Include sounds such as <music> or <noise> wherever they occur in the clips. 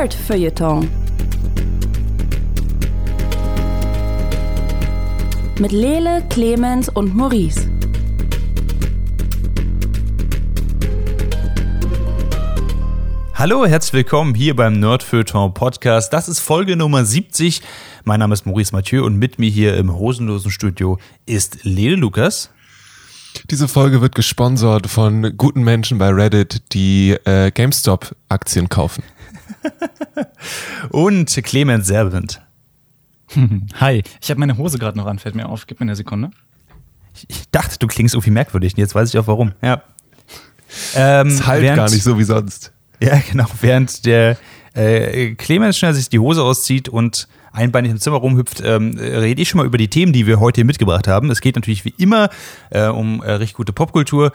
Nerd Feuilleton. Mit Lele, Clemens und Maurice. Hallo, herzlich willkommen hier beim Nerdfeuilleton Podcast. Das ist Folge Nummer 70. Mein Name ist Maurice Mathieu und mit mir hier im hosenlosen Studio ist Lele Lukas. Diese Folge wird gesponsert von guten Menschen bei Reddit, die äh, GameStop-Aktien kaufen. <laughs> und Clemens Servant. <laughs> Hi, ich habe meine Hose gerade noch an, fällt mir auf. Gib mir eine Sekunde. Ich dachte, du klingst irgendwie merkwürdig. Jetzt weiß ich auch warum. Ja. Ähm, es halt während, gar nicht so wie sonst. Ja, <laughs> genau. Während der äh, Clemens schnell sich die Hose auszieht und einbeinig im Zimmer rumhüpft, ähm, rede ich schon mal über die Themen, die wir heute hier mitgebracht haben. Es geht natürlich wie immer äh, um äh, richtig gute Popkultur.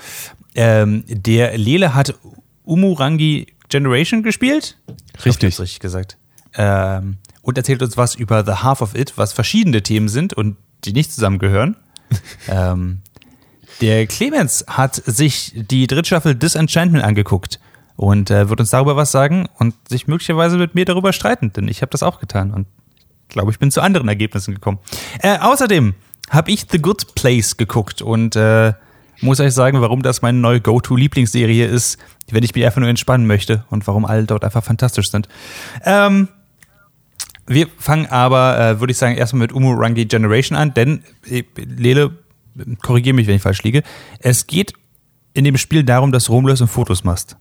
Ähm, der Lele hat Umurangi Generation gespielt. Richtig. Ich richtig gesagt. Ähm, und erzählt uns was über The Half of It, was verschiedene Themen sind und die nicht zusammengehören. <laughs> ähm, der Clemens hat sich die Drittstaffel Disenchantment angeguckt und äh, wird uns darüber was sagen und sich möglicherweise mit mir darüber streiten, denn ich habe das auch getan und glaube, ich bin zu anderen Ergebnissen gekommen. Äh, außerdem habe ich The Good Place geguckt und äh, muss euch sagen, warum das meine neue Go-To-Lieblingsserie ist, wenn ich mich einfach nur entspannen möchte und warum alle dort einfach fantastisch sind. Ähm, wir fangen aber, äh, würde ich sagen, erstmal mit Umurangi Generation an, denn, äh, Lele, korrigiere mich, wenn ich falsch liege, es geht in dem Spiel darum, dass du rumläufst und Fotos machst.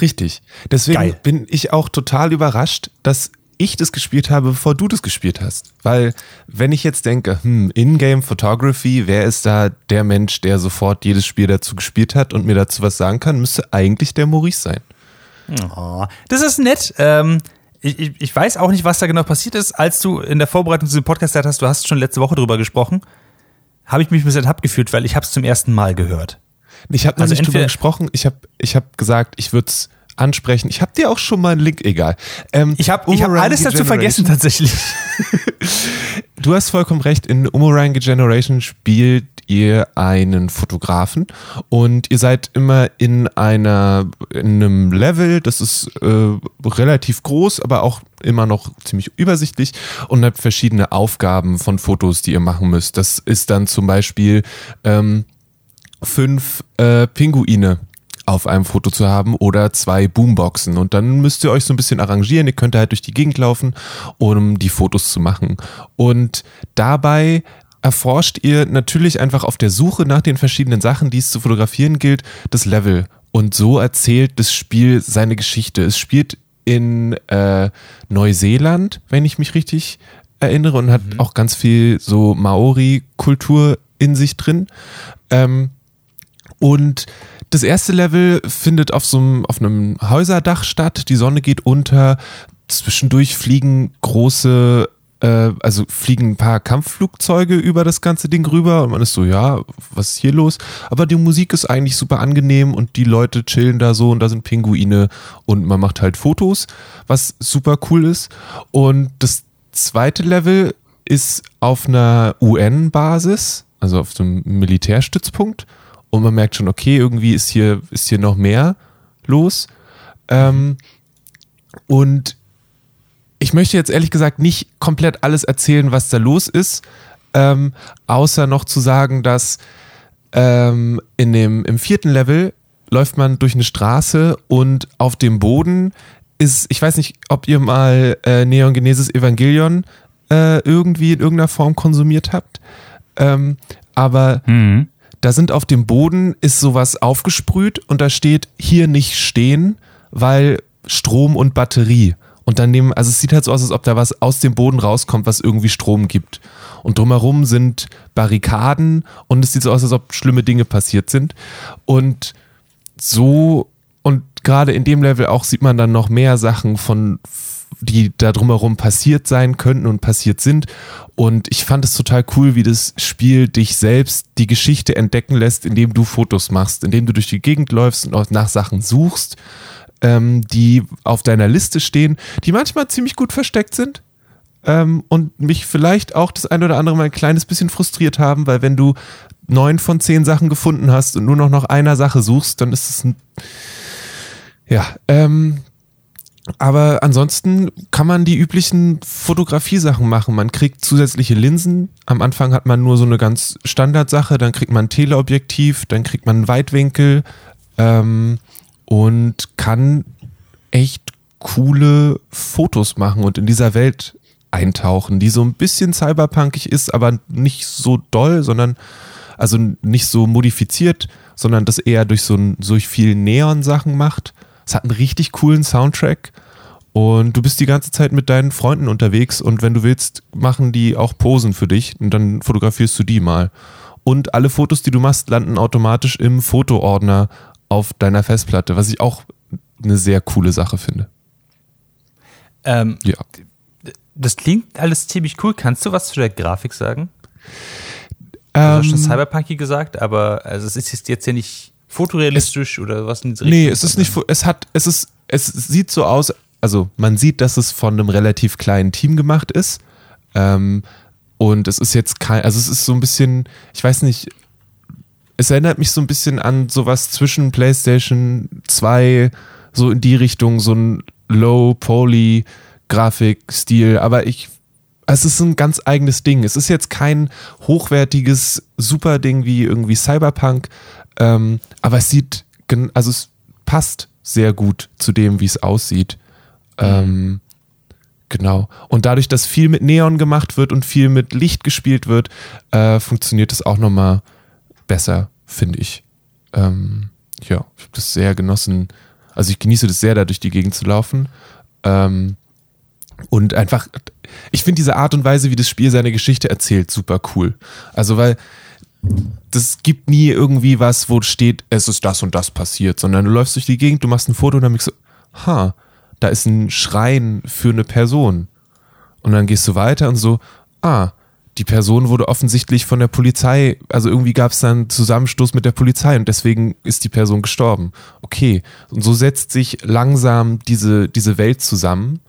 Richtig. Deswegen Geil. bin ich auch total überrascht, dass ich das gespielt habe, bevor du das gespielt hast. Weil, wenn ich jetzt denke, hm, Ingame Photography, wer ist da der Mensch, der sofort jedes Spiel dazu gespielt hat und mir dazu was sagen kann, müsste eigentlich der Maurice sein. Oh, das ist nett. Ähm, ich, ich, weiß auch nicht, was da genau passiert ist. Als du in der Vorbereitung zu diesem Podcast hast, du hast schon letzte Woche drüber gesprochen, habe ich mich ein bisschen abgefühlt, weil ich habe es zum ersten Mal gehört. Ich habe also nicht drüber gesprochen. Ich habe ich hab gesagt, ich würde es ansprechen. Ich habe dir auch schon mal einen Link, egal. Ähm, ich habe hab alles dazu vergessen tatsächlich. <laughs> du hast vollkommen recht. In Umurangi Generation spielt ihr einen Fotografen und ihr seid immer in einer in einem Level, das ist äh, relativ groß, aber auch immer noch ziemlich übersichtlich und habt verschiedene Aufgaben von Fotos, die ihr machen müsst. Das ist dann zum Beispiel ähm, fünf äh, Pinguine auf einem Foto zu haben oder zwei Boomboxen. Und dann müsst ihr euch so ein bisschen arrangieren. Ihr könnt halt durch die Gegend laufen, um die Fotos zu machen. Und dabei erforscht ihr natürlich einfach auf der Suche nach den verschiedenen Sachen, die es zu fotografieren gilt, das Level. Und so erzählt das Spiel seine Geschichte. Es spielt in äh, Neuseeland, wenn ich mich richtig erinnere, und hat mhm. auch ganz viel so Maori-Kultur in sich drin. Ähm, und das erste Level findet auf so einem, auf einem Häuserdach statt. Die Sonne geht unter. Zwischendurch fliegen große, äh, also fliegen ein paar Kampfflugzeuge über das ganze Ding rüber und man ist so, ja, was ist hier los? Aber die Musik ist eigentlich super angenehm und die Leute chillen da so und da sind Pinguine und man macht halt Fotos, was super cool ist. Und das zweite Level ist auf einer UN-Basis, also auf so einem Militärstützpunkt und man merkt schon, okay, irgendwie ist hier, ist hier noch mehr los. Ähm, und ich möchte jetzt ehrlich gesagt nicht komplett alles erzählen, was da los ist, ähm, außer noch zu sagen, dass ähm, in dem, im vierten Level läuft man durch eine Straße und auf dem Boden ist, ich weiß nicht, ob ihr mal äh, Neon Genesis Evangelion äh, irgendwie in irgendeiner Form konsumiert habt, ähm, aber mhm. Da sind auf dem Boden ist sowas aufgesprüht und da steht hier nicht stehen, weil Strom und Batterie. Und dann nehmen, also es sieht halt so aus, als ob da was aus dem Boden rauskommt, was irgendwie Strom gibt. Und drumherum sind Barrikaden und es sieht so aus, als ob schlimme Dinge passiert sind. Und so, und gerade in dem Level auch sieht man dann noch mehr Sachen von, die da drumherum passiert sein könnten und passiert sind. Und ich fand es total cool, wie das Spiel dich selbst die Geschichte entdecken lässt, indem du Fotos machst, indem du durch die Gegend läufst und nach Sachen suchst, ähm, die auf deiner Liste stehen, die manchmal ziemlich gut versteckt sind. Ähm, und mich vielleicht auch das ein oder andere Mal ein kleines bisschen frustriert haben, weil wenn du neun von zehn Sachen gefunden hast und nur noch nach einer Sache suchst, dann ist es ein, ja, ähm, aber ansonsten kann man die üblichen Fotografiesachen machen. Man kriegt zusätzliche Linsen. Am Anfang hat man nur so eine ganz Standardsache, dann kriegt man ein Teleobjektiv, dann kriegt man einen Weitwinkel ähm, und kann echt coole Fotos machen und in dieser Welt eintauchen, die so ein bisschen cyberpunkig ist, aber nicht so doll, sondern also nicht so modifiziert, sondern das eher durch so ein, durch viel Neon-Sachen macht. Es hat einen richtig coolen Soundtrack und du bist die ganze Zeit mit deinen Freunden unterwegs und wenn du willst, machen die auch Posen für dich und dann fotografierst du die mal. Und alle Fotos, die du machst, landen automatisch im Fotoordner auf deiner Festplatte, was ich auch eine sehr coole Sache finde. Ähm, Ja. das klingt alles ziemlich cool. Kannst du was zu der Grafik sagen? Du hast schon Ähm, Cyberpunky gesagt, aber also es ist jetzt ja nicht fotorealistisch oder was in diese Nee, Richtung, es ist nicht, es hat, es ist, es sieht so aus, also man sieht, dass es von einem relativ kleinen Team gemacht ist. Ähm, und es ist jetzt kein, also es ist so ein bisschen, ich weiß nicht, es erinnert mich so ein bisschen an sowas zwischen PlayStation 2, so in die Richtung, so ein Low-Poly-Grafikstil, aber ich, es ist ein ganz eigenes Ding. Es ist jetzt kein hochwertiges Super-Ding wie irgendwie Cyberpunk, ähm, aber es sieht, also es passt sehr gut zu dem, wie es aussieht. Ähm, genau. Und dadurch, dass viel mit Neon gemacht wird und viel mit Licht gespielt wird, äh, funktioniert es auch nochmal besser, finde ich. Ähm, ja, ich habe das sehr genossen. Also ich genieße das sehr, da durch die Gegend zu laufen. Ähm, und einfach, ich finde diese Art und Weise, wie das Spiel seine Geschichte erzählt, super cool. Also, weil das gibt nie irgendwie was, wo steht, es ist das und das passiert, sondern du läufst durch die Gegend, du machst ein Foto und dann denkst du, ha, da ist ein Schrein für eine Person. Und dann gehst du weiter und so, ah, die Person wurde offensichtlich von der Polizei, also irgendwie gab es dann einen Zusammenstoß mit der Polizei und deswegen ist die Person gestorben. Okay, und so setzt sich langsam diese, diese Welt zusammen.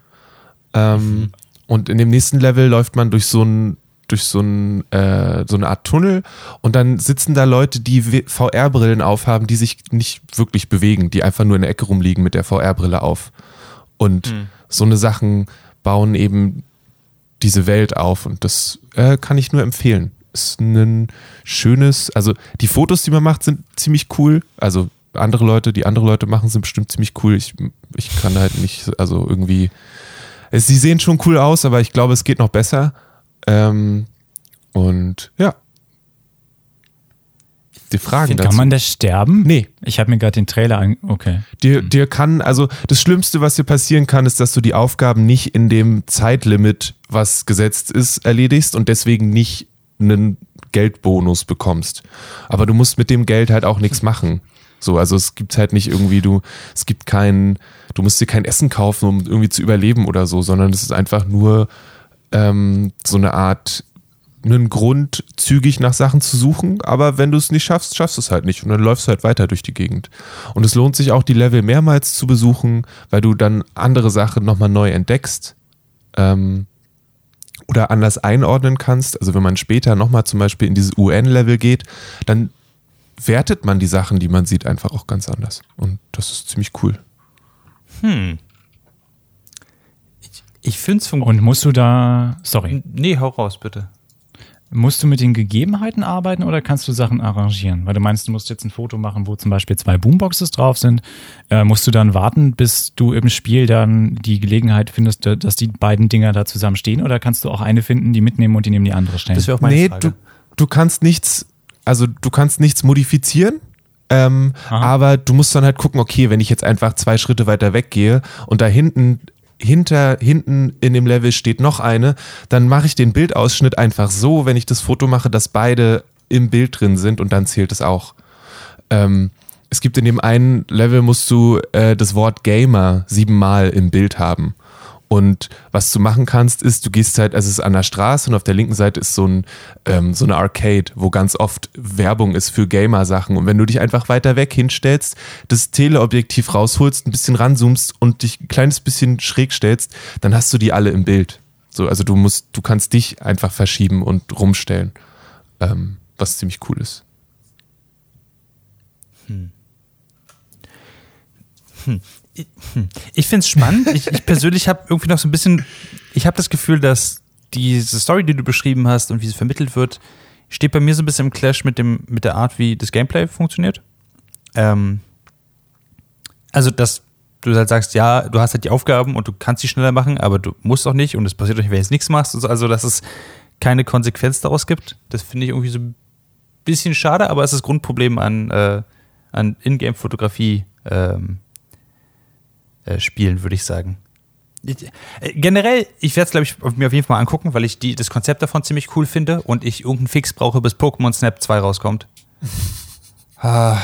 Ähm, Und in dem nächsten Level läuft man durch so ein durch so, ein, äh, so eine Art Tunnel und dann sitzen da Leute, die VR-Brillen aufhaben, die sich nicht wirklich bewegen, die einfach nur in der Ecke rumliegen mit der VR-Brille auf. Und so eine Sachen bauen eben diese Welt auf und das äh, kann ich nur empfehlen. Ist ein schönes, also die Fotos, die man macht, sind ziemlich cool. Also andere Leute, die andere Leute machen, sind bestimmt ziemlich cool. Ich, ich kann halt nicht, also irgendwie, sie sehen schon cool aus, aber ich glaube, es geht noch besser. Ähm, und ja. Die Fragen dazu. Kann man das sterben? Nee. Ich habe mir gerade den Trailer an. Okay. Dir, dir kann, also das Schlimmste, was dir passieren kann, ist, dass du die Aufgaben nicht in dem Zeitlimit, was gesetzt ist, erledigst und deswegen nicht einen Geldbonus bekommst. Aber du musst mit dem Geld halt auch nichts machen. So, also es gibt halt nicht irgendwie, du, es gibt kein, du musst dir kein Essen kaufen, um irgendwie zu überleben oder so, sondern es ist einfach nur ähm, so eine Art einen Grund, zügig nach Sachen zu suchen, aber wenn du es nicht schaffst, schaffst du es halt nicht und dann läufst du halt weiter durch die Gegend. Und es lohnt sich auch, die Level mehrmals zu besuchen, weil du dann andere Sachen nochmal neu entdeckst ähm, oder anders einordnen kannst. Also wenn man später nochmal zum Beispiel in dieses UN-Level geht, dann wertet man die Sachen, die man sieht, einfach auch ganz anders. Und das ist ziemlich cool. Ich finde es funktioniert. Und musst du da. Sorry. Nee, hau raus, bitte. Musst du mit den Gegebenheiten arbeiten oder kannst du Sachen arrangieren? Weil du meinst, du musst jetzt ein Foto machen, wo zum Beispiel zwei Boomboxes drauf sind. Äh, musst du dann warten, bis du im Spiel dann die Gelegenheit findest, dass die beiden Dinger da zusammen stehen? Oder kannst du auch eine finden, die mitnehmen und die neben die andere stellen? Das wäre auch meine nee, Frage. du, du kannst nichts, also du kannst nichts modifizieren. Ähm, aber du musst dann halt gucken, okay, wenn ich jetzt einfach zwei Schritte weiter weggehe und da hinten hinter hinten in dem Level steht noch eine, dann mache ich den Bildausschnitt einfach so, wenn ich das Foto mache, dass beide im Bild drin sind und dann zählt es auch. Ähm, es gibt in dem einen Level musst du äh, das Wort Gamer siebenmal im Bild haben. Und was du machen kannst, ist, du gehst halt, also es ist an der Straße und auf der linken Seite ist so, ein, ähm, so eine Arcade, wo ganz oft Werbung ist für Gamer-Sachen. Und wenn du dich einfach weiter weg hinstellst, das Teleobjektiv rausholst, ein bisschen ranzoomst und dich ein kleines bisschen schräg stellst, dann hast du die alle im Bild. So, also du musst, du kannst dich einfach verschieben und rumstellen. Ähm, was ziemlich cool ist. Ich finde es spannend. Ich, ich persönlich habe irgendwie noch so ein bisschen, ich habe das Gefühl, dass diese Story, die du beschrieben hast und wie sie vermittelt wird, steht bei mir so ein bisschen im Clash mit, dem, mit der Art, wie das Gameplay funktioniert. Ähm, also, dass du halt sagst, ja, du hast halt die Aufgaben und du kannst sie schneller machen, aber du musst auch nicht und es passiert nicht, wenn du jetzt nichts machst. Also, dass es keine Konsequenz daraus gibt. Das finde ich irgendwie so ein bisschen schade, aber es ist das Grundproblem an, äh, an Ingame-Fotografie ähm, äh, spielen, würde ich sagen. Ich, äh, generell, ich werde es, glaube ich, mir auf jeden Fall mal angucken, weil ich die, das Konzept davon ziemlich cool finde und ich irgendeinen Fix brauche, bis Pokémon Snap 2 rauskommt. <laughs> ah,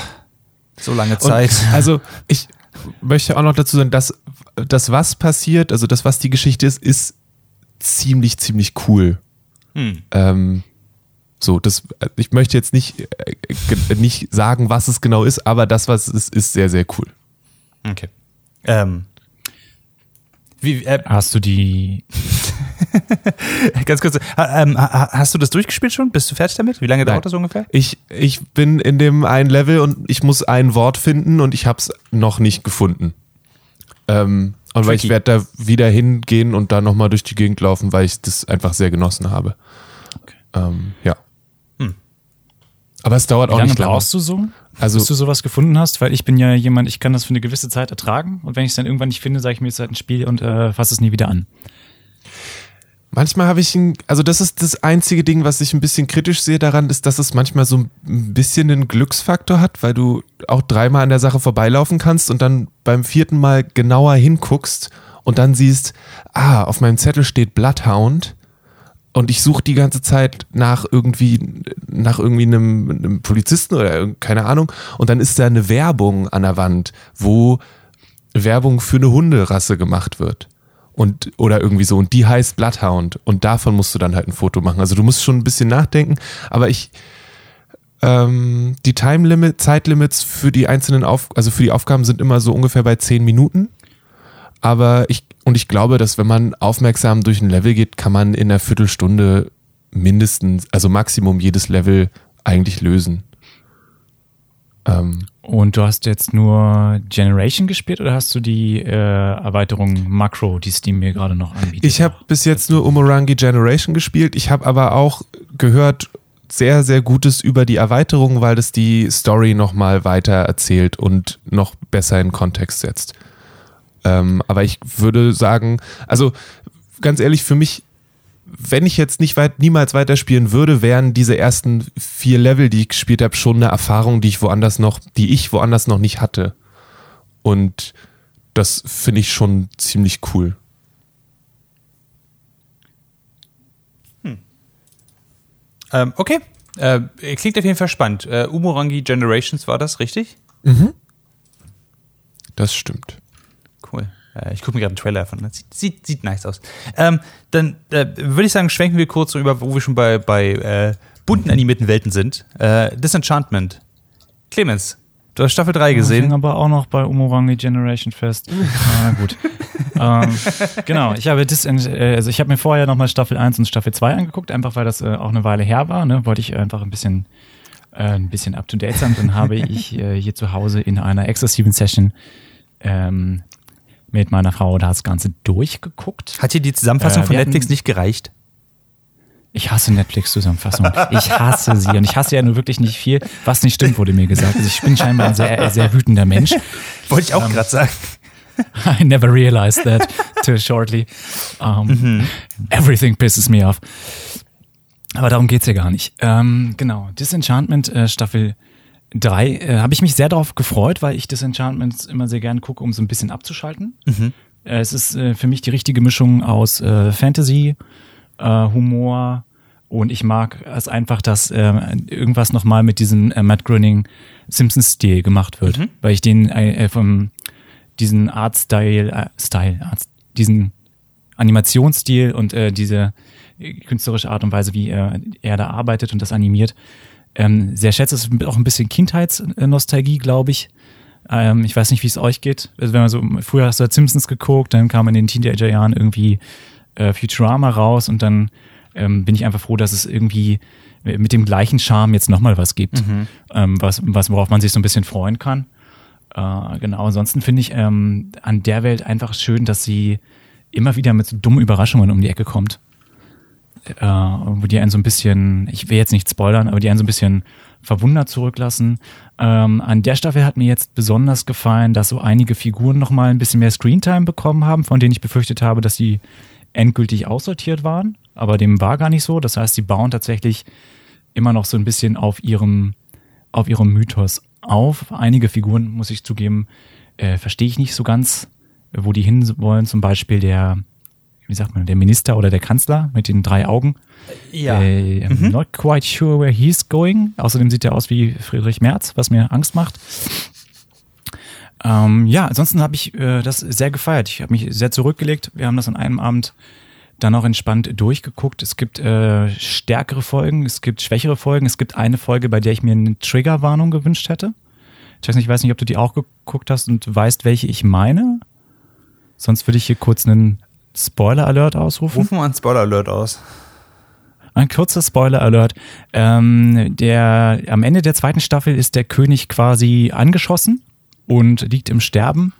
so lange Zeit. Und, <laughs> also, ich möchte auch noch dazu sagen, dass das, was passiert, also das, was die Geschichte ist, ist ziemlich, ziemlich cool. Hm. Ähm, so, das, ich möchte jetzt nicht, äh, nicht sagen, was es genau ist, aber das, was es ist, ist sehr, sehr cool. Okay. Ähm, wie, äh, hast du die. <laughs> Ganz kurz, ähm, hast du das durchgespielt schon? Bist du fertig damit? Wie lange Nein. dauert das ungefähr? Ich, ich bin in dem einen Level und ich muss ein Wort finden und ich habe es noch nicht gefunden. Ähm, und weil ich werde da wieder hingehen und da nochmal durch die Gegend laufen, weil ich das einfach sehr genossen habe. Okay. Ähm, ja. Hm. Aber es dauert Wie auch lange nicht lange. brauchst du so? Also, bis du sowas gefunden hast, weil ich bin ja jemand, ich kann das für eine gewisse Zeit ertragen. Und wenn ich es dann irgendwann nicht finde, sage ich mir, es ist halt ein Spiel und äh, fasse es nie wieder an. Manchmal habe ich ein, also das ist das einzige Ding, was ich ein bisschen kritisch sehe daran, ist, dass es manchmal so ein bisschen einen Glücksfaktor hat, weil du auch dreimal an der Sache vorbeilaufen kannst und dann beim vierten Mal genauer hinguckst und dann siehst, ah, auf meinem Zettel steht Bloodhound und ich suche die ganze Zeit nach irgendwie, nach irgendwie einem, einem Polizisten oder keine Ahnung. Und dann ist da eine Werbung an der Wand, wo Werbung für eine Hunderasse gemacht wird. Und, oder irgendwie so. Und die heißt Bloodhound. Und davon musst du dann halt ein Foto machen. Also du musst schon ein bisschen nachdenken. Aber ich, ähm, die Time Limit, Zeitlimits für die einzelnen Auf, also für die Aufgaben sind immer so ungefähr bei zehn Minuten. Aber ich, und ich glaube, dass wenn man aufmerksam durch ein Level geht, kann man in einer Viertelstunde mindestens, also Maximum jedes Level eigentlich lösen. Ähm, und du hast jetzt nur Generation gespielt oder hast du die äh, Erweiterung Macro, die Steam mir gerade noch anbietet? Ich habe bis jetzt nur Umurangi Generation gespielt. Ich habe aber auch gehört sehr, sehr Gutes über die Erweiterung, weil das die Story nochmal weiter erzählt und noch besser in Kontext setzt. Ähm, aber ich würde sagen, also ganz ehrlich, für mich, wenn ich jetzt nicht weit, niemals weiterspielen würde, wären diese ersten vier Level, die ich gespielt habe, schon eine Erfahrung, die ich woanders noch, die ich woanders noch nicht hatte. Und das finde ich schon ziemlich cool. Hm. Ähm, okay. Äh, klingt auf jeden Fall spannend. Äh, Umurangi Generations war das, richtig? Mhm. Das stimmt. Cool. Äh, ich gucke mir gerade einen Trailer von. Das sieht, sieht, sieht nice aus. Ähm, dann äh, würde ich sagen, schwenken wir kurz über, wo wir schon bei, bei äh, bunten animierten Welten sind. Äh, Disenchantment. Clemens, du hast Staffel 3 gesehen. Ich aber auch noch bei Umurangi Generation fest. Na <laughs> gut. ähm, genau, ich habe Dis äh, also ich habe mir vorher nochmal Staffel 1 und Staffel 2 angeguckt, einfach weil das äh, auch eine Weile her war. Ne? Wollte ich einfach ein bisschen ein bisschen up to date sein. Dann habe ich hier zu Hause in einer exzessiven Session ähm, mit meiner Frau das Ganze durchgeguckt. Hat dir die Zusammenfassung äh, von Netflix nicht gereicht? Ich hasse Netflix-Zusammenfassung. Ich hasse sie. Und ich hasse ja nur wirklich nicht viel. Was nicht stimmt, wurde mir gesagt. Also ich bin scheinbar ein sehr, sehr wütender Mensch. Wollte ich auch ähm, gerade sagen. <laughs> I never realized that too shortly. Um, mhm. Everything pisses me off. Aber darum geht's ja gar nicht. Ähm, genau. Disenchantment äh, Staffel drei äh, habe ich mich sehr darauf gefreut, weil ich das Enchantment immer sehr gern gucke, um so ein bisschen abzuschalten. Mhm. Äh, es ist äh, für mich die richtige Mischung aus äh, Fantasy, äh, Humor und ich mag es einfach, dass äh, irgendwas nochmal mit diesem äh, Matt Groening Simpsons-Stil gemacht wird, mhm. weil ich den äh, äh vom diesen Art-Style, äh, Style, Art, diesen Animationsstil und äh, diese künstlerische Art und Weise, wie äh, er da arbeitet und das animiert, ähm, sehr schätze. Es ist auch ein bisschen Kindheitsnostalgie, glaube ich. Ähm, ich weiß nicht, wie es euch geht. Also wenn man so, früher hast du halt Simpsons geguckt, dann kam in den Teenagerjahren irgendwie äh, Futurama raus und dann ähm, bin ich einfach froh, dass es irgendwie mit dem gleichen Charme jetzt nochmal was gibt, mhm. ähm, was, was, worauf man sich so ein bisschen freuen kann. Äh, genau, ansonsten finde ich ähm, an der Welt einfach schön, dass sie immer wieder mit so dummen Überraschungen um die Ecke kommt. Äh, wo die einen so ein bisschen, ich will jetzt nicht spoilern, aber die einen so ein bisschen verwundert zurücklassen. Ähm, an der Staffel hat mir jetzt besonders gefallen, dass so einige Figuren nochmal ein bisschen mehr Screentime bekommen haben, von denen ich befürchtet habe, dass sie endgültig aussortiert waren. Aber dem war gar nicht so. Das heißt, sie bauen tatsächlich immer noch so ein bisschen auf ihrem, auf ihrem Mythos auf. Einige Figuren, muss ich zugeben, äh, verstehe ich nicht so ganz, wo die hin wollen. Zum Beispiel der, wie sagt man, der Minister oder der Kanzler mit den drei Augen. Ja. Äh, I'm not quite sure where he's going. Außerdem sieht er aus wie Friedrich Merz, was mir Angst macht. Ähm, ja, ansonsten habe ich äh, das sehr gefeiert. Ich habe mich sehr zurückgelegt. Wir haben das an einem Abend dann auch entspannt durchgeguckt. Es gibt äh, stärkere Folgen, es gibt schwächere Folgen. Es gibt eine Folge, bei der ich mir eine Triggerwarnung gewünscht hätte. Ich weiß nicht, ich weiß nicht, ob du die auch geguckt hast und weißt, welche ich meine. Sonst würde ich hier kurz einen Spoiler-Alert ausrufen. Rufen wir einen Spoiler-Alert aus. Ein kurzer Spoiler-Alert. Ähm, der, am Ende der zweiten Staffel ist der König quasi angeschossen und liegt im Sterben.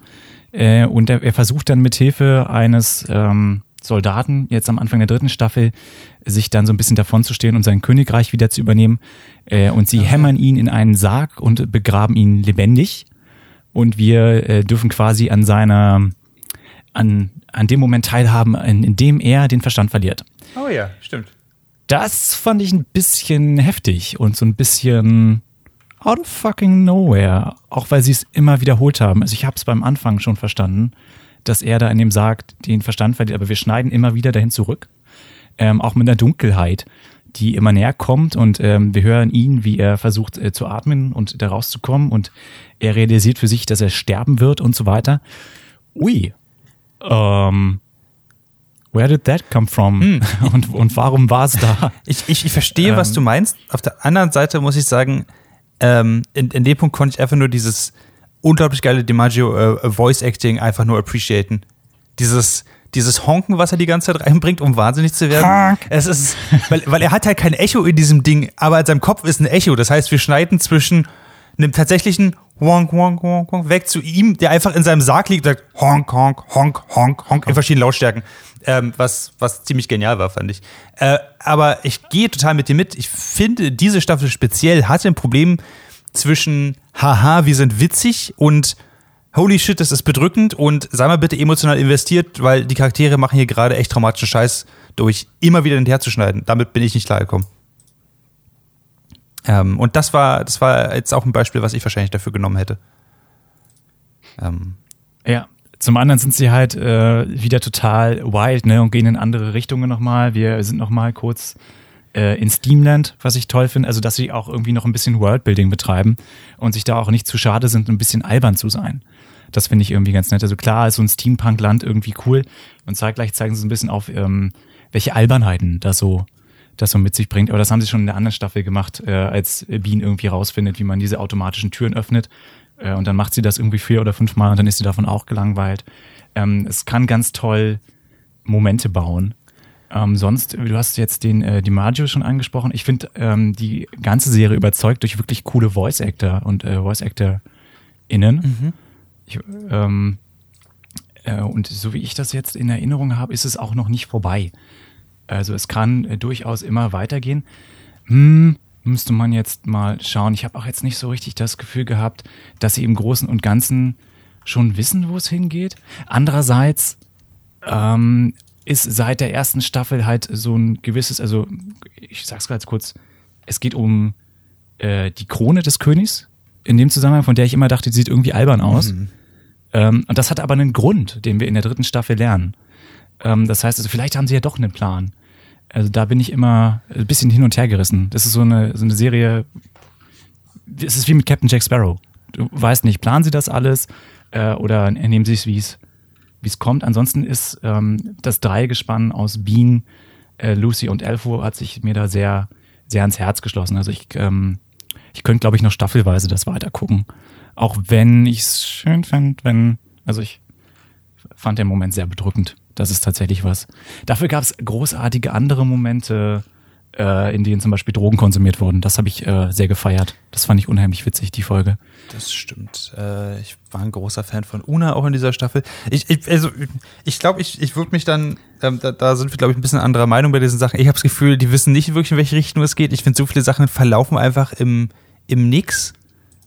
Äh, und er, er versucht dann mit Hilfe eines ähm, Soldaten, jetzt am Anfang der dritten Staffel, sich dann so ein bisschen davonzustehen und sein Königreich wieder zu übernehmen. Äh, und sie hämmern ihn in einen Sarg und begraben ihn lebendig. Und wir äh, dürfen quasi an seiner, an, an dem Moment teilhaben, in, in dem er den Verstand verliert. Oh ja, stimmt. Das fand ich ein bisschen heftig und so ein bisschen out of fucking nowhere. Auch weil sie es immer wiederholt haben. Also ich habe es beim Anfang schon verstanden, dass er da in dem Sarg den Verstand verliert, aber wir schneiden immer wieder dahin zurück. Ähm, auch mit einer Dunkelheit, die immer näher kommt und ähm, wir hören ihn, wie er versucht äh, zu atmen und da rauszukommen und er realisiert für sich, dass er sterben wird und so weiter. Ui. Ähm, where did that come from? <laughs> Und, und warum war es da? Ich, ich, ich verstehe, was Ähm. du meinst. Auf der anderen Seite muss ich sagen, ähm, in, in dem Punkt konnte ich einfach nur dieses unglaublich geile DiMaggio äh, Voice Acting einfach nur appreciaten. Dieses, dieses Honken, was er die ganze Zeit reinbringt, um wahnsinnig zu werden. Honk. Es ist, weil, weil er hat halt kein Echo in diesem Ding, aber in seinem Kopf ist ein Echo. Das heißt, wir schneiden zwischen einem tatsächlichen Honk, Honk, Honk, Honk weg zu ihm, der einfach in seinem Sarg liegt und sagt Honk, Honk, Honk, Honk, Honk in verschiedenen Lautstärken. Ähm, was, was ziemlich genial war, fand ich. Äh, aber ich gehe total mit dir mit. Ich finde, diese Staffel speziell hatte ein Problem zwischen Haha, wir sind witzig und Holy shit, das ist bedrückend und sei mal bitte emotional investiert, weil die Charaktere machen hier gerade echt traumatischen Scheiß durch, immer wieder hinterher zu schneiden. Damit bin ich nicht klargekommen. Ähm, und das war, das war jetzt auch ein Beispiel, was ich wahrscheinlich dafür genommen hätte. Ähm, Ja. Zum anderen sind sie halt äh, wieder total wild, ne, und gehen in andere Richtungen nochmal. Wir sind nochmal kurz äh, in Steamland, was ich toll finde. Also, dass sie auch irgendwie noch ein bisschen Worldbuilding betreiben und sich da auch nicht zu schade sind, ein bisschen albern zu sein. Das finde ich irgendwie ganz nett. Also klar ist so ein Steampunk-Land irgendwie cool und zeitgleich zeigen sie ein bisschen auf, ähm, welche Albernheiten das so, das so mit sich bringt. Aber das haben sie schon in der anderen Staffel gemacht, äh, als Bean irgendwie rausfindet, wie man diese automatischen Türen öffnet. Äh, und dann macht sie das irgendwie vier oder fünf Mal und dann ist sie davon auch gelangweilt. Ähm, es kann ganz toll Momente bauen. Ähm, sonst, du hast jetzt den äh, DiMaggio schon angesprochen. Ich finde, ähm, die ganze Serie überzeugt durch wirklich coole Voice Actor und äh, Voice Actor innen. Ich, ähm, äh, und so wie ich das jetzt in Erinnerung habe, ist es auch noch nicht vorbei. Also es kann äh, durchaus immer weitergehen. Hm, müsste man jetzt mal schauen. Ich habe auch jetzt nicht so richtig das Gefühl gehabt, dass sie im Großen und Ganzen schon wissen, wo es hingeht. Andererseits ähm, ist seit der ersten Staffel halt so ein gewisses, also ich sag's ganz kurz, es geht um äh, die Krone des Königs in dem Zusammenhang, von der ich immer dachte, die sieht irgendwie albern aus. Ähm, und das hat aber einen Grund, den wir in der dritten Staffel lernen. Ähm, das heißt, also vielleicht haben sie ja doch einen Plan. Also da bin ich immer ein bisschen hin und her gerissen. Das ist so eine, so eine Serie, es ist wie mit Captain Jack Sparrow. Du weißt nicht, planen sie das alles äh, oder nehmen sie es, wie es kommt. Ansonsten ist ähm, das Dreigespann aus Bean, äh, Lucy und Elfo hat sich mir da sehr, sehr ans Herz geschlossen. Also ich, ähm, ich könnte, glaube ich, noch staffelweise das weitergucken. Auch wenn ich es schön fand, wenn, also ich fand den Moment sehr bedrückend. Das ist tatsächlich was. Dafür gab es großartige andere Momente. äh, in denen zum Beispiel Drogen konsumiert wurden. Das habe ich äh, sehr gefeiert. Das fand ich unheimlich witzig, die Folge. Das stimmt. Äh, ich war ein großer Fan von Una auch in dieser Staffel. Ich, ich also ich glaube, ich, ich würde mich dann, ähm, da, da sind wir, glaube ich, ein bisschen anderer Meinung bei diesen Sachen. Ich habe das Gefühl, die wissen nicht wirklich, in welche Richtung es geht. Ich finde, so viele Sachen verlaufen einfach im, im Nix.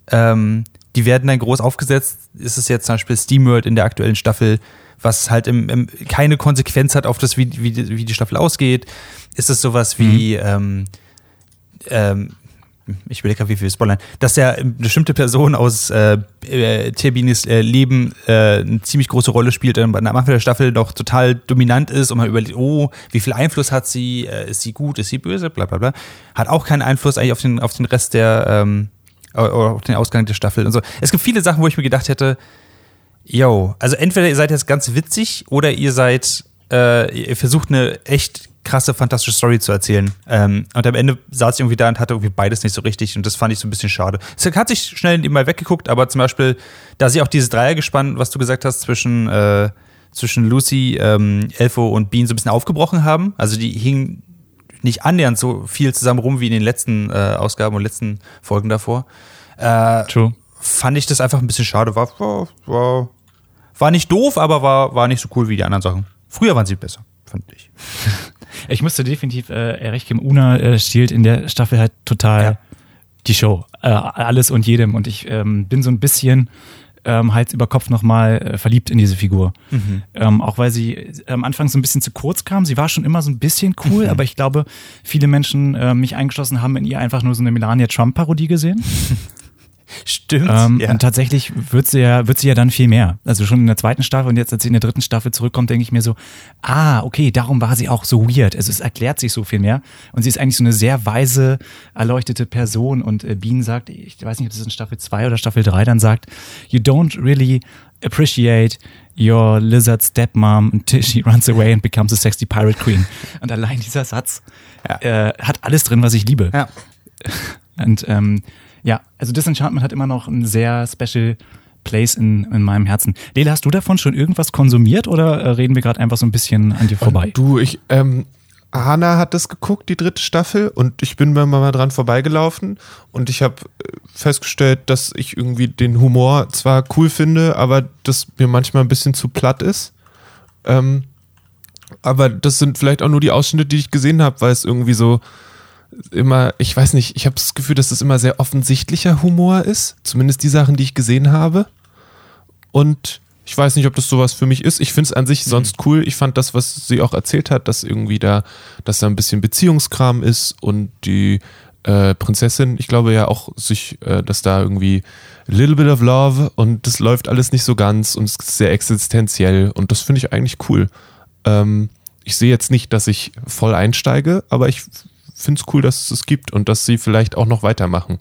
Ähm, die werden dann groß aufgesetzt. Ist es jetzt zum Beispiel SteamWorld in der aktuellen Staffel, was halt im, im, keine Konsequenz hat auf das, wie, wie, die- wie die Staffel ausgeht? Ist es sowas wie, ähm, ähm, ich überlege gerade, wie viel spoilern, dass ja eine bestimmte Person aus äh, äh, Terbinis äh, Leben äh, eine ziemlich große Rolle spielt, ähm, am Anfang der Staffel noch total dominant ist und man überlegt, oh, wie viel Einfluss hat sie, äh, ist sie gut, ist sie böse, bla bla bla. Hat auch keinen Einfluss eigentlich auf den, auf den Rest der, ähm, oder auf den Ausgang der Staffel und so. Es gibt viele Sachen, wo ich mir gedacht hätte, yo, also entweder ihr seid jetzt ganz witzig oder ihr seid, äh, ihr versucht eine echt krasse, fantastische Story zu erzählen. Ähm, und am Ende saß ich irgendwie da und hatte irgendwie beides nicht so richtig und das fand ich so ein bisschen schade. Es hat sich schnell mal weggeguckt, aber zum Beispiel, da sie auch dieses Dreiergespann, was du gesagt hast, zwischen, äh, zwischen Lucy, ähm, Elfo und Bean so ein bisschen aufgebrochen haben. Also die hingen nicht annähernd so viel zusammen rum wie in den letzten äh, Ausgaben und letzten Folgen davor. Äh, True. Fand ich das einfach ein bisschen schade. War, war, war, war nicht doof, aber war, war nicht so cool wie die anderen Sachen. Früher waren sie besser, fand ich. <laughs> Ich musste definitiv äh, recht geben. Una äh, stiehlt in der Staffel halt total Ja. die Show. Äh, alles und jedem. Und ich ähm, bin so ein bisschen ähm, Hals über Kopf nochmal äh, verliebt in diese Figur. Ähm, auch weil sie äh, am Anfang so ein bisschen zu kurz kam. Sie war schon immer so ein bisschen cool, aber ich glaube, viele Menschen, äh, mich eingeschlossen, haben in ihr einfach nur so eine Melania Trump-Parodie gesehen. <laughs> Stimmt. Ähm, ja. Und tatsächlich wird sie ja, wird sie ja dann viel mehr. Also schon in der zweiten Staffel und jetzt, als sie in der dritten Staffel zurückkommt, denke ich mir so, ah, okay, darum war sie auch so weird. Also es erklärt sich so viel mehr. Und sie ist eigentlich so eine sehr weise, erleuchtete Person. Und äh, Bean sagt, ich weiß nicht, ob das in Staffel 2 oder Staffel 3 dann sagt, you don't really appreciate your lizard stepmom until she runs away and becomes a sexy pirate queen. Und allein dieser Satz äh, hat alles drin, was ich liebe. ja. <laughs> Und ähm, ja, also Disenchantment hat immer noch ein sehr special Place in, in meinem Herzen. Lele, hast du davon schon irgendwas konsumiert oder äh, reden wir gerade einfach so ein bisschen an dir vorbei? Du, ich, ähm, Hannah hat das geguckt, die dritte Staffel, und ich bin mir mal dran vorbeigelaufen und ich habe festgestellt, dass ich irgendwie den Humor zwar cool finde, aber das mir manchmal ein bisschen zu platt ist. Ähm, aber das sind vielleicht auch nur die Ausschnitte, die ich gesehen habe, weil es irgendwie so immer, ich weiß nicht, ich habe das Gefühl, dass es immer sehr offensichtlicher Humor ist. Zumindest die Sachen, die ich gesehen habe. Und ich weiß nicht, ob das sowas für mich ist. Ich finde es an sich sonst cool. Ich fand das, was sie auch erzählt hat, dass irgendwie da, dass da ein bisschen Beziehungskram ist und die äh, Prinzessin, ich glaube ja auch sich, äh, dass da irgendwie a little bit of love und das läuft alles nicht so ganz und es ist sehr existenziell und das finde ich eigentlich cool. Ähm, ich sehe jetzt nicht, dass ich voll einsteige, aber ich finde es cool, dass es es gibt und dass sie vielleicht auch noch weitermachen,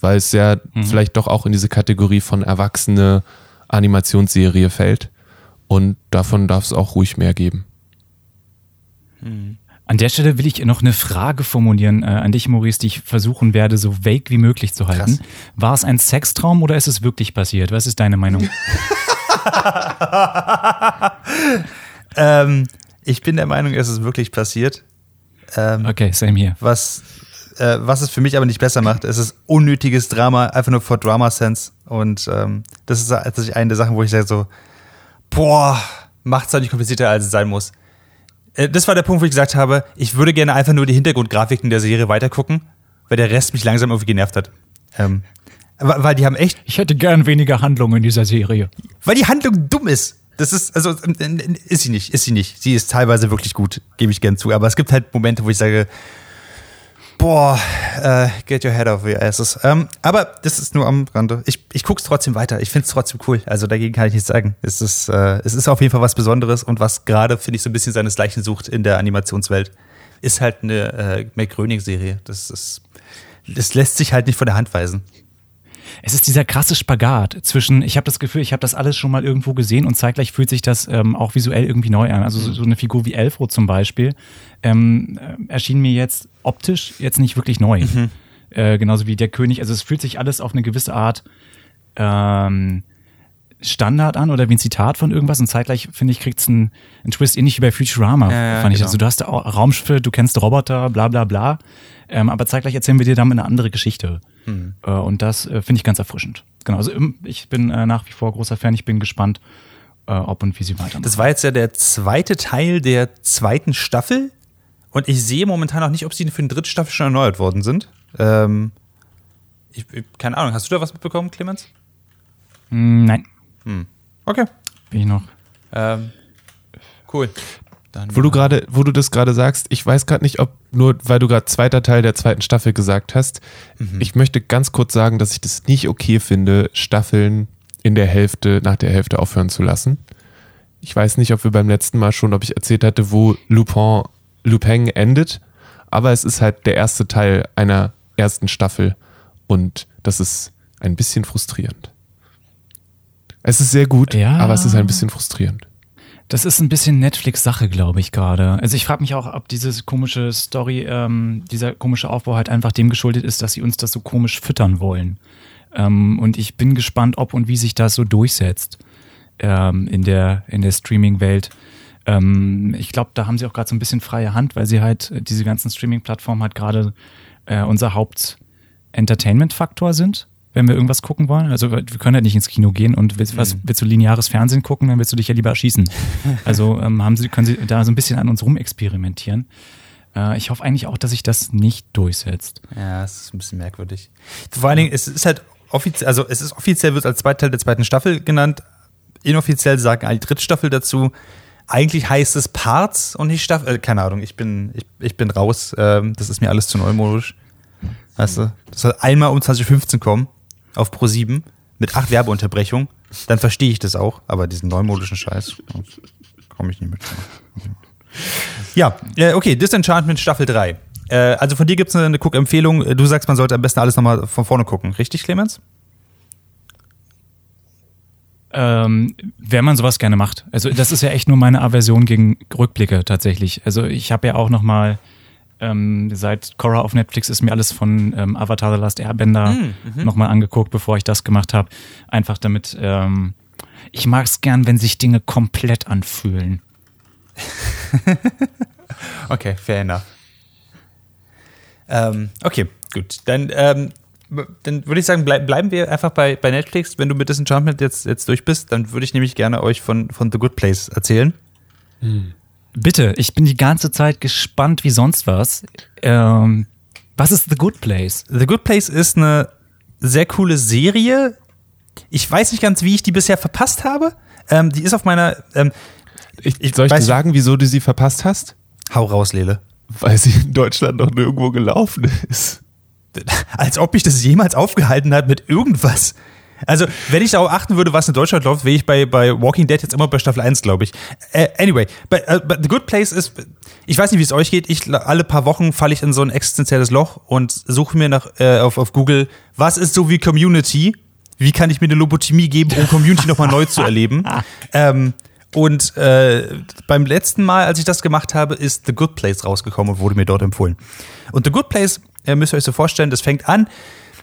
weil es ja vielleicht doch auch in diese Kategorie von erwachsene Animationsserie fällt und davon darf es auch ruhig mehr geben. An der Stelle will ich noch eine Frage formulieren äh, an dich, Maurice, die ich versuchen werde, so vague wie möglich zu halten. War es ein Sextraum oder ist es wirklich passiert? Was ist deine Meinung? <laughs> <laughs> Ähm, ich bin der Meinung, es ist wirklich passiert. Ähm, Okay, same here. was, äh, was es für mich aber nicht besser macht, es ist unnötiges Drama, einfach nur for Drama Sense. Und ähm, das ist tatsächlich eine der Sachen, wo ich sage so, boah, macht's doch nicht komplizierter, als es sein muss. Äh, das war der Punkt, wo ich gesagt habe, ich würde gerne einfach nur die Hintergrundgrafiken der Serie weitergucken, weil der Rest mich langsam irgendwie genervt hat. Ähm, weil weil die haben echt Ich hätte gern weniger Handlung in dieser Serie. weil die Handlung dumm ist. Das ist, also, äh, ist sie nicht, ist sie nicht. Sie ist teilweise wirklich gut, gebe ich gern zu. Aber es gibt halt Momente, wo ich sage, boah, äh, get your head off your asses. Ähm, aber das ist nur am Rande. Ich, ich guck's trotzdem weiter. Ich find's trotzdem cool. Also dagegen kann ich nichts sagen. Es ist, äh, es ist auf jeden Fall was Besonderes und was gerade, finde ich, so ein bisschen seinesgleichen sucht in der Animationswelt. Ist halt eine äh, McGröning-Serie. Das ist, das lässt sich halt nicht von der Hand weisen. Es ist dieser krasse Spagat zwischen, ich habe das Gefühl, ich habe das alles schon mal irgendwo gesehen und zeitgleich fühlt sich das ähm, auch visuell irgendwie neu an. Also so, so eine Figur wie Elfro zum Beispiel ähm, äh, erschien mir jetzt optisch jetzt nicht wirklich neu. Äh, genauso wie der König. Also es fühlt sich alles auf eine gewisse Art ähm, Standard an oder wie ein Zitat von irgendwas und zeitgleich, finde ich, kriegt's einen, einen Twist ähnlich wie bei Futurama, Ja, ja, fand ich. genau. Also du hast Raumschiffe, du kennst Roboter, bla bla bla. Ähm, aber zeitgleich erzählen wir dir damit eine andere Geschichte. Hm. Äh, und das äh, finde ich ganz erfrischend. Genau, also ähm, ich bin äh, nach wie vor großer Fan, ich bin gespannt, ob und wie sie weitermachen. Das war jetzt ja der zweite Teil der zweiten Staffel. Und ich sehe momentan auch nicht, ob sie für die dritte Staffel schon erneuert worden sind. Ähm, ich, keine Ahnung, hast du da was mitbekommen, Clemens? Mm, Nein, Okay. bin ich noch. Ähm, cool. Dann, Wo du gerade, wo du das gerade sagst, ich weiß gerade nicht, ob nur, weil du gerade zweiter Teil der zweiten Staffel gesagt hast. Ich möchte ganz kurz sagen, dass ich das nicht okay finde, Staffeln in der Hälfte, nach der Hälfte aufhören zu lassen. Ich weiß nicht, ob wir beim letzten Mal schon, ob ich erzählt hatte, wo Lupin, Lupin endet, aber es ist halt der erste Teil einer ersten Staffel und das ist ein bisschen frustrierend. Es ist sehr gut, Ja. aber es ist ein bisschen frustrierend. Das ist ein bisschen Netflix-Sache, glaube ich, gerade. Also ich frage mich auch, ob diese komische Story, ähm, dieser komische Aufbau halt einfach dem geschuldet ist, dass sie uns das so komisch füttern wollen. Ähm, und ich bin gespannt, ob und wie sich das so durchsetzt ähm, in der, in der Streaming-Welt. Ähm, ich glaube, da haben sie auch gerade so ein bisschen freie Hand, weil sie halt, äh, diese ganzen Streaming-Plattformen halt gerade äh, unser Haupt-Entertainment-Faktor sind, wenn wir irgendwas gucken wollen. Also wir können halt nicht ins Kino gehen und willst, was, willst du lineares Fernsehen gucken, dann willst du dich ja lieber erschießen. <laughs> Also ähm, haben sie, können sie da so ein bisschen an uns rumexperimentieren. Äh, ich hoffe eigentlich auch, dass sich das nicht durchsetzt. Ja, es ist ein bisschen merkwürdig. Vor allen Dingen, es ist halt offiziell, also es ist offiziell wird als zweiter Teil der zweiten Staffel genannt. Inoffiziell sagen alle die dritte Staffel dazu. Eigentlich heißt es Parts und nicht Staffel. Äh, keine Ahnung, ich bin, ich, ich bin raus. Ähm, das ist mir alles zu neumodisch. Weißt du? Das soll einmal um 2015 kommen auf Pro 7 mit acht Werbeunterbrechungen. Dann verstehe ich das auch, aber diesen neumodischen Scheiß komme ich nicht mit. Ja, äh, okay, Disenchantment Staffel 3. Äh, also von dir gibt es eine, Guck-Empfehlung. Du sagst, man sollte am besten alles nochmal von vorne gucken. Richtig, Clemens? Ähm, wenn man sowas gerne macht. Also das ist ja echt nur meine Aversion gegen Rückblicke tatsächlich. Also ich habe ja auch noch mal ähm, seit Korra auf Netflix ist mir alles von ähm, Avatar The Last Airbender noch mal angeguckt, bevor ich das gemacht habe. Einfach damit ähm, ich mag es gern, wenn sich Dinge komplett anfühlen. <laughs> Okay, fair enough. Ähm, okay, gut. Dann, ähm, dann würde ich sagen, bleib, bleiben wir einfach bei, bei Netflix. Wenn du mit Disenchantment jetzt, jetzt durch bist, dann würde ich nämlich gerne euch von, von The Good Place erzählen. Bitte, ich bin die ganze Zeit gespannt wie sonst was. Ähm, was ist The Good Place? The Good Place ist eine sehr coole Serie. Ich weiß nicht ganz, wie ich die bisher verpasst habe. Ähm, die ist auf meiner. Ähm, Ich, Ich soll ich dir sagen, wieso du sie verpasst hast? hau raus, Lele. Weil sie in Deutschland noch nirgendwo gelaufen ist. Als ob mich das jemals aufgehalten hat mit irgendwas. Also, wenn ich darauf achten würde, was in Deutschland läuft, wäre ich bei, bei Walking Dead jetzt immer bei Staffel 1, glaube ich. Äh, anyway, but, uh, but The Good Place ist, ich weiß nicht, wie es euch geht, ich, alle paar Wochen falle ich in so ein existenzielles Loch und suche mir nach, äh, auf, auf Google, was ist so wie Community? Wie kann ich mir eine Lobotomie geben, um Community nochmal neu zu erleben? <laughs> Ähm, und äh, beim letzten Mal, als ich das gemacht habe, ist The Good Place rausgekommen und wurde mir dort empfohlen. Und The Good Place, äh, müsst ihr euch so vorstellen, das fängt an,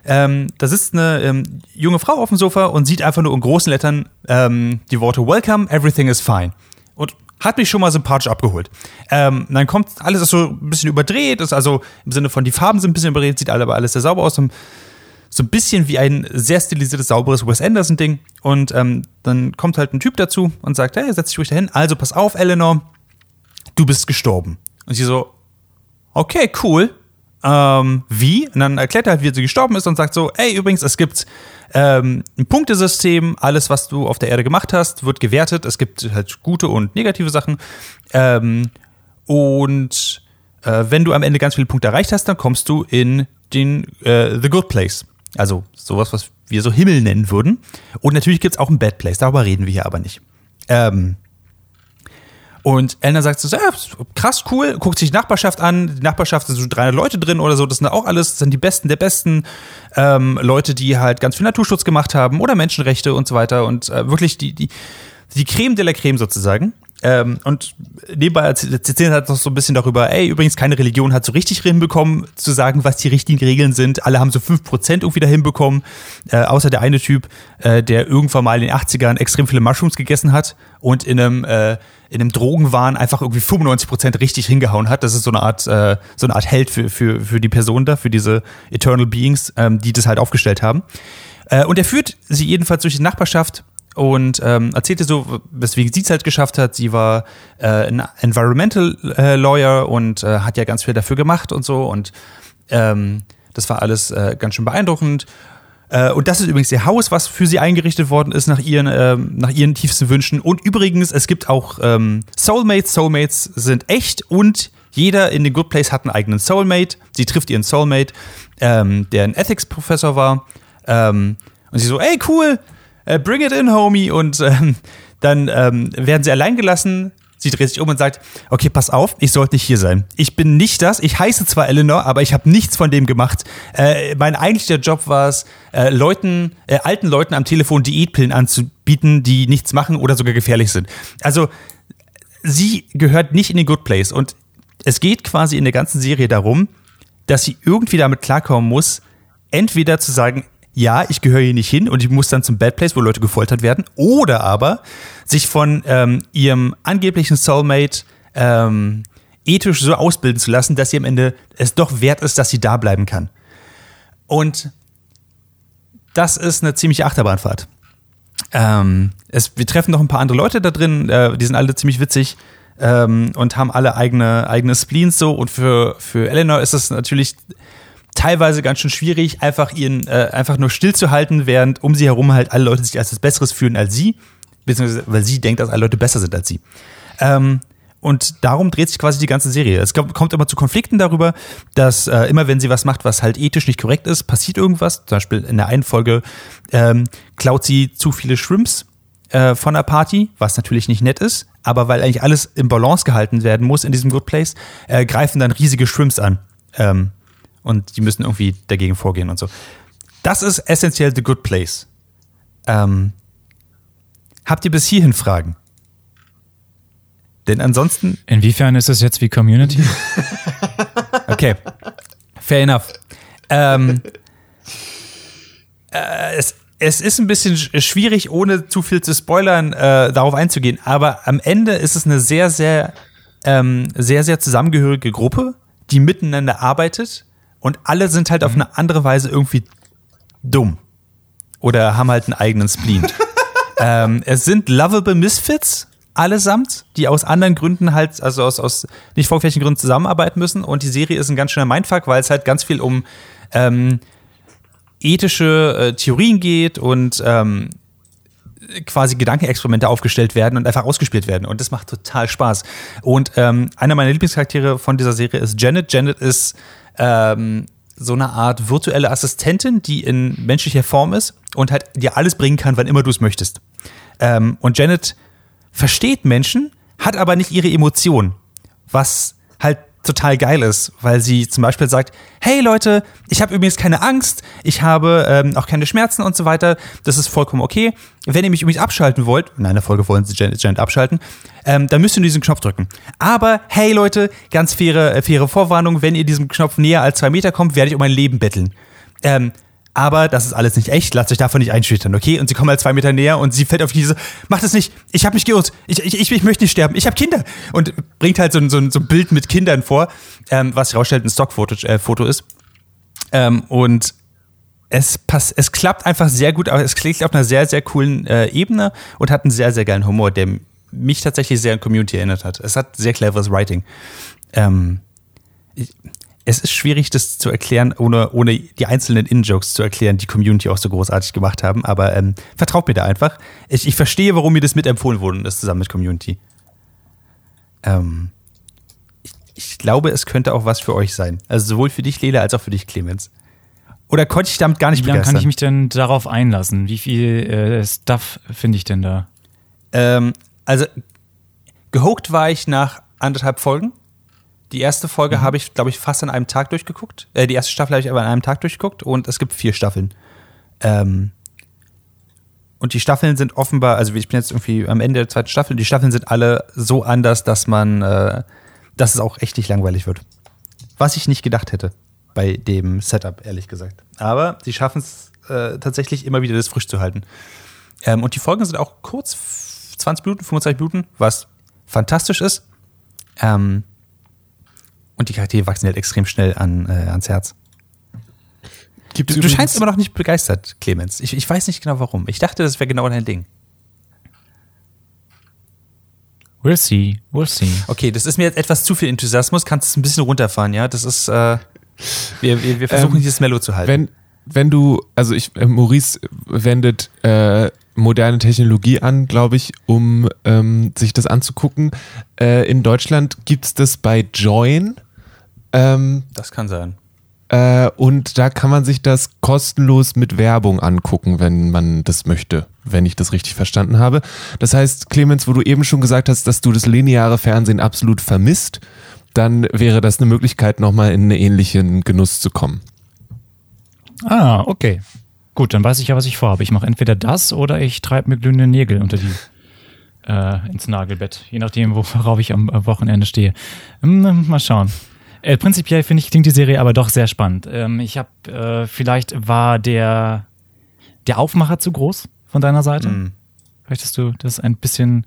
ähm, da sitzt eine ähm, junge Frau auf dem Sofa und sieht einfach nur in großen Lettern ähm, die Worte Welcome, everything is fine. Und hat mich schon mal sympathisch abgeholt. Ähm, dann kommt alles ist so ein bisschen überdreht, ist also im Sinne von die Farben sind ein bisschen überdreht, sieht aber alles sehr sauber aus. Und so ein bisschen wie ein sehr stilisiertes, sauberes Wes Anderson-Ding. Und ähm, dann kommt halt ein Typ dazu und sagt, hey, setz dich ruhig dahin. Also pass auf, Eleanor, du bist gestorben. Und sie so, okay, cool. Ähm, wie? Und dann erklärt er halt, wie sie gestorben ist und sagt so, ey, übrigens, es gibt ähm, ein Punktesystem, alles, was du auf der Erde gemacht hast, wird gewertet. Es gibt halt gute und negative Sachen. Ähm, und äh, wenn du am Ende ganz viele Punkte erreicht hast, dann kommst du in den äh, The Good Place. Also sowas, was wir so Himmel nennen würden. Und natürlich gibt es auch ein Bad Place, darüber reden wir hier aber nicht. Ähm, und Elna sagt so, ja, krass, cool, guckt sich die Nachbarschaft an. Die Nachbarschaft sind so 300 Leute drin oder so. Das sind auch alles, das sind die Besten der Besten. Ähm, Leute, die halt ganz viel Naturschutz gemacht haben oder Menschenrechte und so weiter. Und äh, wirklich die, die, die Creme de la Creme sozusagen. Ähm, und nebenbei erzählen halt noch so ein bisschen darüber, ey, übrigens, keine Religion hat so richtig hinbekommen, zu sagen, was die richtigen Regeln sind. Alle haben so 5% irgendwie da hinbekommen, äh, außer der eine Typ, äh, der irgendwann mal in den 80ern extrem viele Mushrooms gegessen hat und in einem, äh, in einem Drogenwahn einfach irgendwie 95% richtig hingehauen hat. Das ist so eine Art, äh, so eine Art Held für, für, für die Person da, für diese Eternal Beings, ähm, die das halt aufgestellt haben. Äh, und er führt sie jedenfalls durch die Nachbarschaft und ähm, erzählte so, weswegen sie es halt geschafft hat. Sie war äh, ein Environmental äh, Lawyer und äh, hat ja ganz viel dafür gemacht und so. Und ähm, das war alles äh, ganz schön beeindruckend. Äh, und das ist übrigens ihr Haus, was für sie eingerichtet worden ist nach ihren, ähm, nach ihren tiefsten Wünschen. Und übrigens, es gibt auch ähm, Soulmates. Soulmates sind echt und jeder in The Good Place hat einen eigenen Soulmate. Sie trifft ihren Soulmate, ähm, der ein Ethics-Professor war. Ähm, und sie so, ey, cool, äh, bring it in, homie. Und ähm, dann ähm, werden sie allein gelassen. Sie dreht sich um und sagt, okay, pass auf, ich sollte nicht hier sein. Ich bin nicht das. Ich heiße zwar Eleanor, aber ich habe nichts von dem gemacht. Äh, mein eigentlicher Job war es, äh, Leuten, äh, alten Leuten am Telefon Diätpillen anzubieten, die nichts machen oder sogar gefährlich sind. Also sie gehört nicht in den Good Place. Und es geht quasi in der ganzen Serie darum, dass sie irgendwie damit klarkommen muss, entweder zu sagen, ja, ich gehöre hier nicht hin und ich muss dann zum Bad Place, wo Leute gefoltert werden, oder aber sich von ähm, ihrem angeblichen Soulmate ähm, ethisch so ausbilden zu lassen, dass sie am Ende es doch wert ist, dass sie da bleiben kann. Und das ist eine ziemliche Achterbahnfahrt. Ähm, es, wir treffen noch ein paar andere Leute da drin, äh, die sind alle ziemlich witzig ähm, und haben alle eigene, eigene Spleens so. Und für, für Eleanor ist es natürlich teilweise ganz schön schwierig, einfach ihren, äh, einfach nur stillzuhalten, während um sie herum halt alle Leute sich als das Besseres fühlen als sie, beziehungsweise weil sie denkt, dass alle Leute besser sind als sie. Ähm, und darum dreht sich quasi die ganze Serie. Es kommt immer zu Konflikten darüber, dass äh, immer wenn sie was macht, was halt ethisch nicht korrekt ist, passiert irgendwas. Zum Beispiel in der einen Folge ähm, klaut sie zu viele Shrimps äh, von der Party, was natürlich nicht nett ist, aber weil eigentlich alles im Balance gehalten werden muss in diesem Good Place, äh, greifen dann riesige Shrimps an. Ähm, und die müssen irgendwie dagegen vorgehen und so. Das ist essentiell The Good Place. Ähm, habt ihr bis hierhin Fragen? Denn ansonsten. Inwiefern ist das jetzt wie Community? <laughs> okay. Fair enough. Ähm, äh, es, es ist ein bisschen schwierig, ohne zu viel zu spoilern, äh, darauf einzugehen. Aber am Ende ist es eine sehr, sehr, ähm, sehr, sehr zusammengehörige Gruppe, die miteinander arbeitet und alle sind halt auf eine andere Weise irgendwie dumm. Oder haben halt einen eigenen Spleen. <laughs> ähm, es sind lovable Misfits, allesamt, die aus anderen Gründen halt, also aus, aus nicht vorgefährlichen Gründen zusammenarbeiten müssen. Und die Serie ist ein ganz schöner Mindfuck, weil es halt ganz viel um ähm, ethische äh, Theorien geht und ähm, quasi Gedankenexperimente aufgestellt werden und einfach ausgespielt werden. Und das macht total Spaß. Und ähm, einer meiner Lieblingscharaktere von dieser Serie ist Janet. Janet ist ähm, so eine Art virtuelle Assistentin, die in menschlicher Form ist und halt dir alles bringen kann, wann immer du es möchtest. Ähm, und Janet versteht Menschen, hat aber nicht ihre Emotionen, was halt total geil ist, weil sie zum Beispiel sagt, hey Leute, ich habe übrigens keine Angst, ich habe ähm, auch keine Schmerzen und so weiter, das ist vollkommen okay. Wenn ihr mich übrigens abschalten wollt, in einer Folge wollen sie Janet, Janet abschalten, ähm, dann müsst ihr diesen Knopf drücken. Aber hey Leute, ganz faire, faire Vorwarnung, wenn ihr diesem Knopf näher als zwei Meter kommt, werde ich um mein Leben betteln. Ähm, aber das ist alles nicht echt, lasst euch davon nicht einschüchtern, okay? Und sie kommen halt zwei Meter näher und sie fällt auf diese, macht das nicht, ich habe mich geirrt, ich, ich, ich, ich möchte nicht sterben, ich habe Kinder. Und bringt halt so ein, so ein, so ein Bild mit Kindern vor, ähm, was herausstellt ein Stockfoto äh, Foto ist. Ähm, und es, pass, es klappt einfach sehr gut, aber es klingt auf einer sehr, sehr coolen äh, Ebene und hat einen sehr, sehr geilen Humor, der mich tatsächlich sehr an Community erinnert hat. Es hat sehr cleveres Writing. Ähm, ich, es ist schwierig, das zu erklären, ohne, ohne die einzelnen In-Jokes zu erklären, die Community auch so großartig gemacht haben. Aber ähm, vertraut mir da einfach. Ich, ich verstehe, warum mir das mitempfohlen wurde und das zusammen mit Community. Ähm, ich, ich, glaube, es könnte auch was für euch sein. Also sowohl für dich, Lele, als auch für dich, Clemens. Oder konnte ich damit gar nicht Wie lange kann ich mich denn darauf einlassen? Wie viel äh, Stuff finde ich denn da? Ähm, also, gehokt war ich nach anderthalb Folgen. Die erste Folge mhm. habe ich, glaube ich, fast an einem Tag durchgeguckt. Äh, die erste Staffel habe ich aber an einem Tag durchgeguckt und es gibt vier Staffeln. Ähm, und die Staffeln sind offenbar, also ich bin jetzt irgendwie am Ende der zweiten Staffel, die Staffeln sind alle so anders, dass man, äh, dass es auch echt nicht langweilig wird. Was ich nicht gedacht hätte bei dem Setup, ehrlich gesagt. Aber sie schaffen es äh, tatsächlich immer wieder, das frisch zu halten. Ähm, und die Folgen sind auch kurz, 20 Minuten, 25 Minuten, was fantastisch ist. Ähm, und die Charaktere wachsen halt extrem schnell an, äh, ans Herz. Du, du scheinst immer noch nicht begeistert, Clemens. Ich, ich weiß nicht genau warum. Ich dachte, das wäre genau dein Ding. We'll see, we'll see. Okay, das ist mir jetzt etwas zu viel Enthusiasmus. Kannst du es ein bisschen runterfahren, ja? Das ist, äh, wir, wir, wir versuchen Ähm, dieses Mellow zu halten. Wenn, wenn du, also ich, äh, Maurice wendet äh, moderne Technologie an, glaube ich, um ähm, sich das anzugucken. Äh, in Deutschland gibt's das bei Join. Ähm, das kann sein. äh, und da kann man sich das kostenlos mit Werbung angucken, wenn man das möchte, wenn ich das richtig verstanden habe. Das heißt, Clemens, wo du eben schon gesagt hast, dass du das lineare Fernsehen absolut vermisst, dann wäre das eine Möglichkeit, nochmal in einen ähnlichen Genuss zu kommen. Ah, okay. Gut, dann weiß ich ja, was ich vorhabe. Ich mache entweder das oder ich treibe mir glühende Nägel unter die äh, ins Nagelbett, je nachdem, worauf ich am Wochenende stehe. Hm, mal schauen. Äh, prinzipiell finde ich klingt die Serie aber doch sehr spannend. Ähm, ich habe äh, vielleicht war der der Aufmacher zu groß von deiner Seite. Vielleicht hast du das ein bisschen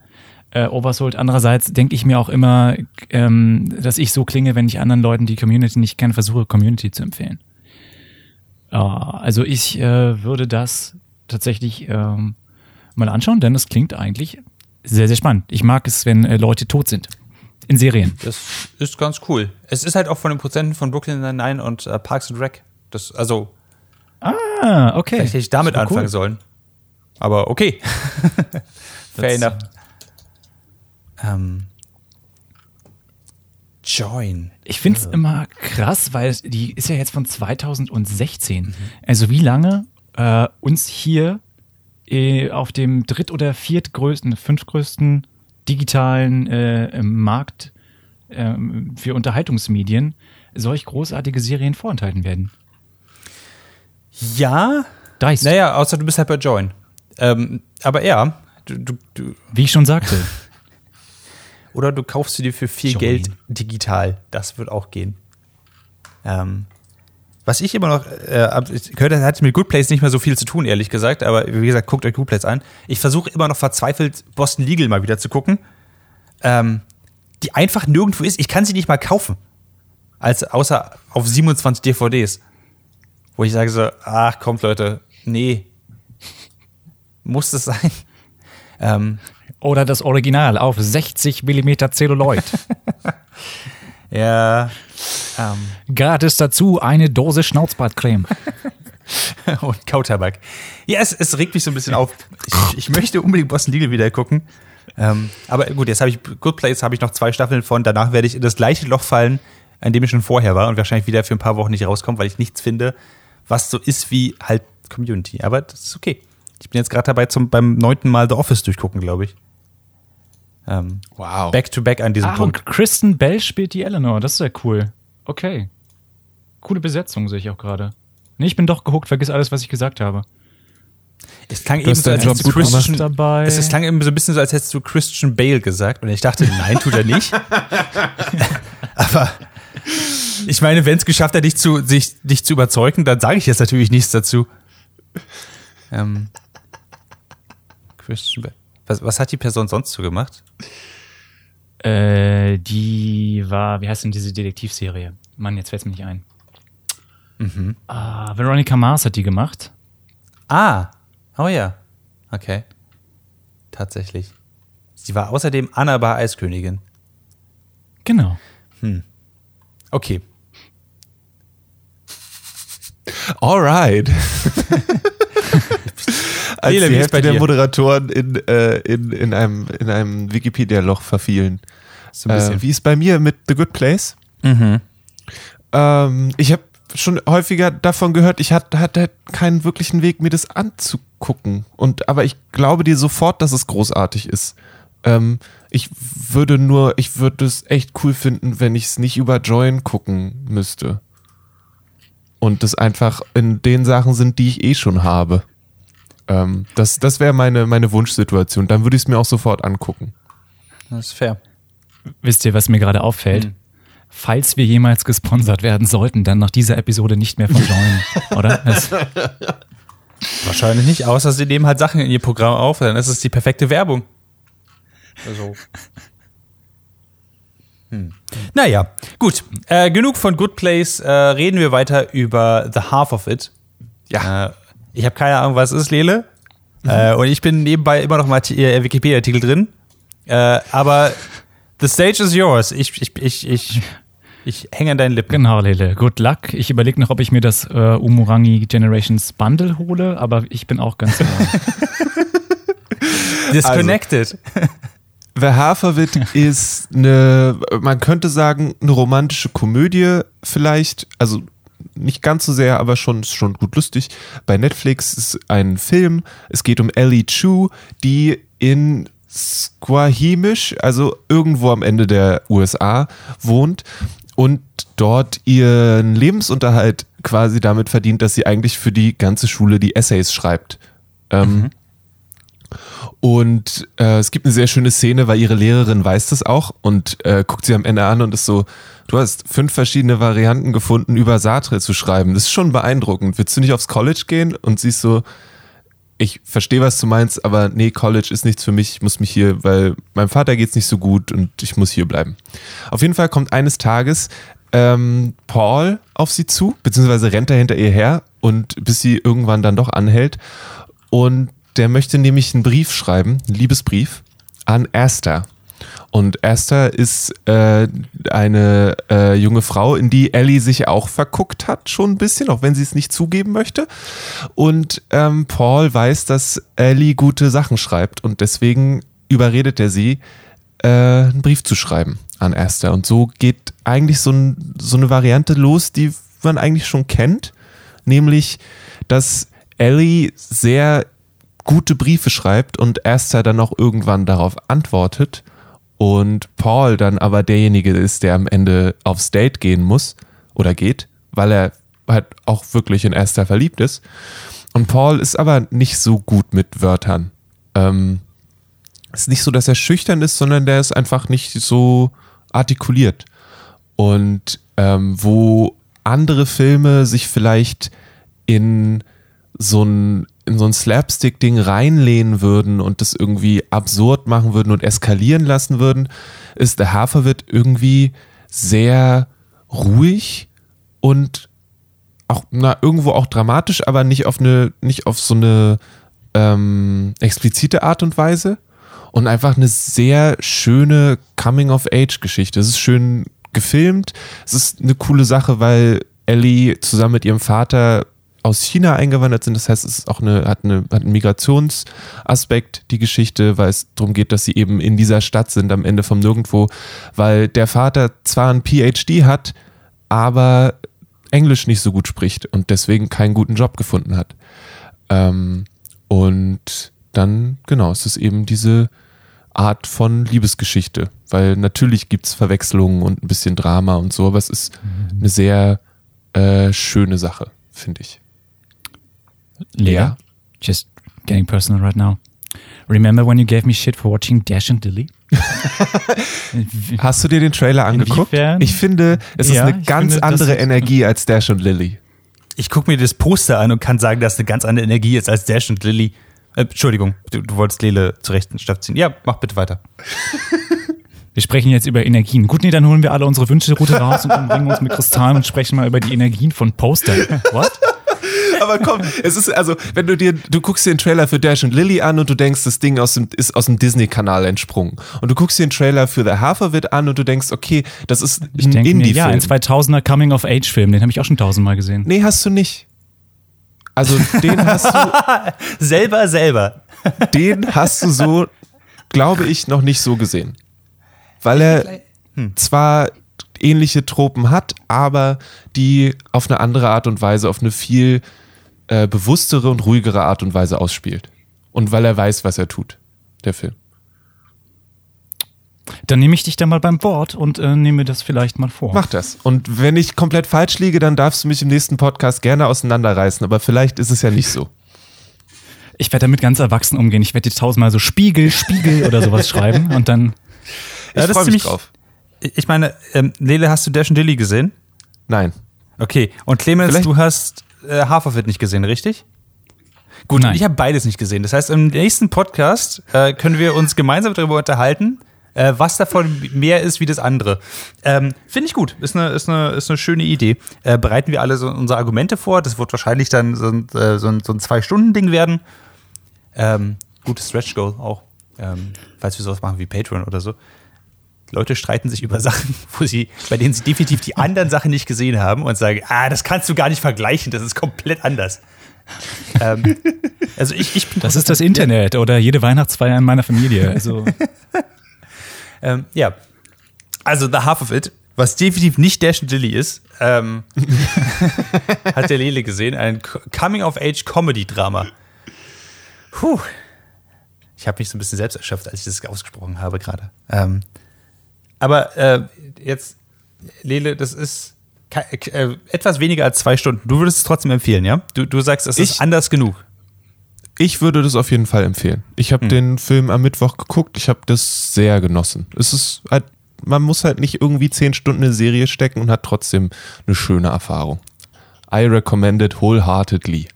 äh, oversold. Andererseits denke ich mir auch immer, ähm, dass ich so klinge, wenn ich anderen Leuten die Community nicht kenne, versuche Community zu empfehlen. Also ich äh, würde das tatsächlich ähm, mal anschauen, denn es klingt eigentlich sehr, sehr spannend. Ich mag es, wenn äh, Leute tot sind. In Serien. Das ist ganz cool. Es ist halt auch von den Prozenten von Brooklyn Nine-Nine und äh, Parks and Rec. Das, also, Ah, okay. vielleicht hätte ich damit anfangen cool. sollen. Aber okay. <laughs> Fair enough. <laughs> Ähm, Join. Ich finde es immer krass, weil die ist ja jetzt von 2016. Also wie lange äh, uns hier äh, auf dem dritt- oder viertgrößten, fünftgrößten digitalen äh, Markt ähm, für Unterhaltungsmedien solch großartige Serien vorenthalten werden. Ja, Dreist. naja, außer du bist halt bei Join. Ähm, aber ja, du, du, du, Wie ich schon sagte. <laughs> Oder du kaufst sie dir für viel Join. Geld digital. Das wird auch gehen. Ähm, was ich immer noch äh, gehört, das hat mit Good Place nicht mehr so viel zu tun, ehrlich gesagt. Aber wie gesagt, guckt euch Good Place an. Ich versuche immer noch verzweifelt Boston Legal mal wieder zu gucken. Ähm, die einfach nirgendwo ist. Ich kann sie nicht mal kaufen. Als, außer auf 27 DVDs. Wo ich sage so, ach kommt Leute, nee. <laughs> Muss das sein? Ähm, Oder das Original auf 60 Millimeter Zelluloid. <laughs> ja. Ähm, Gratis dazu eine Dose Schnauzbartcreme. <laughs> und Kautabak. Ja, es, es regt mich so ein bisschen auf. Ich, ich möchte unbedingt Boston Legal wieder gucken. Ähm, aber gut, jetzt habe ich Good Place, habe ich noch zwei Staffeln von. Danach werde ich in das gleiche Loch fallen, an dem ich schon vorher war und wahrscheinlich wieder für ein paar Wochen nicht rauskomme, weil ich nichts finde, was so ist wie halt Community. Aber das ist okay. Ich bin jetzt gerade dabei, zum, beim neunten Mal The Office durchgucken, glaube ich. Ähm, Wow. back to back an diesem Ah, Punkt. und Kristen Bell spielt die Eleanor. Das ist ja cool. Okay. Coole Besetzung sehe ich auch gerade. Nee, ich bin doch gehuckt. Vergiss alles, was ich gesagt habe. Es klang eben so, als hättest du. Christian, dabei. es, es klang eben so ein bisschen so, als hättest du Christian Bale gesagt. Und ich dachte, nein, tut er nicht. <laughs> Aber ich meine, wenn es geschafft hat, dich zu, sich, dich zu überzeugen, dann sage ich jetzt natürlich nichts dazu. Ähm, Christian Bale. Was, was hat die Person sonst so gemacht? Äh, die war, wie heißt denn diese Detektivserie? Mann, jetzt fällt's mir nicht ein. Ah, Veronica Mars hat die gemacht. Ah, oh ja. Okay. Tatsächlich. Sie war außerdem Annaba Eiskönigin. Genau. Okay. Alright. <laughs> Als Nele, die Hälfte der? Moderatoren in, äh, in, in einem, in einem Wikipedia-Loch verfielen. So ein bisschen. Äh, wie ist bei mir mit The Good Place? mhm. Ähm, ich habe schon häufiger davon gehört, ich hatte, hatte keinen wirklichen Weg, mir das anzugucken. Und, aber ich glaube dir sofort, dass es großartig ist. Ähm, ich würde nur, ich würde es echt cool finden, wenn ich es nicht über Join gucken müsste. Und das einfach in den Sachen sind, die ich eh schon habe. Ähm, das das wäre meine, meine Wunschsituation. Dann würde ich es mir auch sofort angucken. Das ist fair. Wisst ihr, was mir gerade auffällt? Falls wir jemals gesponsert werden sollten, dann nach dieser Episode nicht mehr von Join, <laughs> oder? Das, Wahrscheinlich nicht, außer sie nehmen halt Sachen in ihr Programm auf, dann ist es die perfekte Werbung. Also. Hm. Naja, gut. Äh, genug von Good Place. Äh, reden wir weiter über The Half of It. Ja. Äh, ich habe keine Ahnung, was es ist, Lele. Äh, und ich bin nebenbei immer noch mal äh, Wikipedia-Artikel drin. Äh, aber the stage is yours. Ich, ich, ich, ich, ich hänge an deinen Lippen. genau, Lele. Good luck. Ich überlege noch, ob ich mir das äh, Umurangi Generations Bundle hole, aber ich bin auch ganz. Äh, <laughs> Disconnected. The Half of It ist eine, man könnte sagen, eine romantische Komödie vielleicht, also nicht ganz so sehr, aber schon, schon gut lustig. Bei Netflix ist ein Film, es geht um Ellie Chu, die in Squahimish, also irgendwo am Ende der USA, wohnt und dort ihren Lebensunterhalt quasi damit verdient, dass sie eigentlich für die ganze Schule die Essays schreibt. Ähm, und äh, es gibt eine sehr schöne Szene, weil ihre Lehrerin weiß das auch und äh, guckt sie am Ende an und ist so, du hast fünf verschiedene Varianten gefunden, über Sartre zu schreiben. Das ist schon beeindruckend. Willst du nicht aufs College gehen? Und sie ist so, ich verstehe, was du meinst, aber nee, College ist nichts für mich. Ich muss mich hier, weil meinem Vater geht's nicht so gut und ich muss hier bleiben. Auf jeden Fall kommt eines Tages ähm, Paul auf sie zu, beziehungsweise rennt er hinter ihr her und bis sie irgendwann dann doch anhält. Und der möchte nämlich einen Brief schreiben, einen Liebesbrief an Esther. Und Esther ist äh, eine äh, junge Frau, in die Ellie sich auch verguckt hat, schon ein bisschen, auch wenn sie es nicht zugeben möchte. Und ähm, Paul weiß, dass Ellie gute Sachen schreibt und deswegen überredet er sie, äh, einen Brief zu schreiben an Esther. Und so geht eigentlich so, ein, so eine Variante los, die man eigentlich schon kennt, nämlich, dass Ellie sehr gute Briefe schreibt und Esther dann auch irgendwann darauf antwortet und Paul dann aber derjenige ist, der am Ende aufs Date gehen muss oder geht, weil er halt auch wirklich in Esther verliebt ist. Und Paul ist aber nicht so gut mit Wörtern. Ähm, ist nicht so, dass er schüchtern ist, sondern der ist einfach nicht so artikuliert. Und ähm, wo andere Filme sich vielleicht in so ein in so ein Slapstick-Ding reinlehnen würden und das irgendwie absurd machen würden und eskalieren lassen würden, ist der Haferwirt irgendwie sehr ruhig und auch na, irgendwo auch dramatisch, aber nicht auf eine, nicht auf so eine ähm, explizite Art und Weise. Und einfach eine sehr schöne Coming-of-Age-Geschichte. Es ist schön gefilmt. Es ist eine coole Sache, weil Ellie zusammen mit ihrem Vater aus China eingewandert sind. Das heißt, es ist auch eine, hat, eine, hat einen Migrationsaspekt, die Geschichte, weil es darum geht, dass sie eben in dieser Stadt sind, am Ende vom Nirgendwo, weil der Vater zwar ein PhD hat, aber Englisch nicht so gut spricht und deswegen keinen guten Job gefunden hat. Ähm, und dann, genau, es ist eben diese Art von Liebesgeschichte, weil natürlich gibt es Verwechslungen und ein bisschen Drama und so, aber es ist eine sehr äh, schöne Sache, finde ich. Lea, Ja. just getting personal right now. Remember when you gave me shit for watching Dash and Dilly? <laughs> Hast du dir den Trailer angeguckt? Inwiefern? Ich finde, es Ja, ist eine ganz finde, andere Energie als Dash und Lily. Ich gucke mir das Poster an und kann sagen, dass eine ganz andere Energie ist als Dash und Lily. Äh, Entschuldigung, du, du wolltest Lele zur rechten Stadt ziehen. Ja, mach bitte weiter. <laughs> Wir sprechen jetzt über Energien. Gut, nee, dann holen wir alle unsere Wünschelroute raus und dann bringen wir uns mit Kristallen und sprechen mal über die Energien von Postern. <laughs> What? <laughs> Aber komm, es ist also, wenn du dir, du guckst dir den Trailer für Dash und Lily an und du denkst, das Ding aus dem, ist aus dem Disney-Kanal entsprungen. Und du guckst dir den Trailer für The Half of It an und du denkst, okay, das ist Ich ein mir, ja, Indie-Film. ein 2000er Coming-of-Age-Film, den habe ich auch schon tausendmal gesehen. nee, hast du nicht. Also den hast du, <laughs> Selber, selber. den hast du so, glaube ich, noch nicht so gesehen. Weil er zwar ähnliche Tropen hat, aber die auf eine andere Art und Weise, auf eine viel äh, bewusstere und ruhigere Art und Weise ausspielt. Und weil er weiß, was er tut, der Film. Dann nehme ich dich da mal beim Wort und äh, nehme das vielleicht mal vor. Mach das. Und wenn ich komplett falsch liege, dann darfst du mich im nächsten Podcast gerne auseinanderreißen, aber vielleicht ist es ja nicht so. <laughs> Ich werde damit ganz erwachsen umgehen. Ich werde dir tausendmal so Spiegel, Spiegel oder sowas schreiben <laughs> und dann. Ich Ja, das freue ist mich ziemlich- drauf. Ich meine, ähm, Lele, hast du Dash and Dilly gesehen? Nein. Okay. Und Clemens, Vielleicht- du hast äh, Haferfit nicht gesehen, richtig? Gut, Nein. ich habe beides nicht gesehen. Das heißt, im nächsten Podcast äh, können wir uns gemeinsam darüber unterhalten, äh, was davon mehr ist wie das andere. Ähm, Finde ich gut. Ist eine, ist eine, ist eine schöne Idee. Äh, bereiten wir alle so unsere Argumente vor. Das wird wahrscheinlich dann so ein, äh, so ein, so ein Zwei-Stunden-Ding werden. Ähm, gutes Stretch-Goal auch. Ähm, falls wir sowas machen wie Patreon oder so. Leute streiten sich über <laughs> Sachen, wo sie, bei denen sie definitiv die anderen Sachen nicht gesehen haben und sagen, ah, das kannst du gar nicht vergleichen, das ist komplett anders. ähm, also ich, ich bin Das ist das Internet oder jede Weihnachtsfeier in meiner Familie. Also, <laughs> Ähm, ja. Also The Half of It, was definitiv nicht Dash and Dilly ist, ähm, <laughs> hat der Lele gesehen. Ein Coming-of-Age-Comedy-Drama. Puh. Ich habe mich so ein bisschen selbst erschöpft, als ich das ausgesprochen habe gerade. Ähm, aber äh, jetzt, Lele, das ist äh, etwas weniger als zwei Stunden. Du würdest es trotzdem empfehlen, ja? Du, du sagst, es ist Ich- anders genug. Ich würde das auf jeden Fall empfehlen. Ich habe den Film am Mittwoch geguckt. Ich habe das sehr genossen. Es ist halt, man muss halt nicht irgendwie zehn Stunden in eine Serie stecken und hat trotzdem eine schöne Erfahrung. I recommend it wholeheartedly.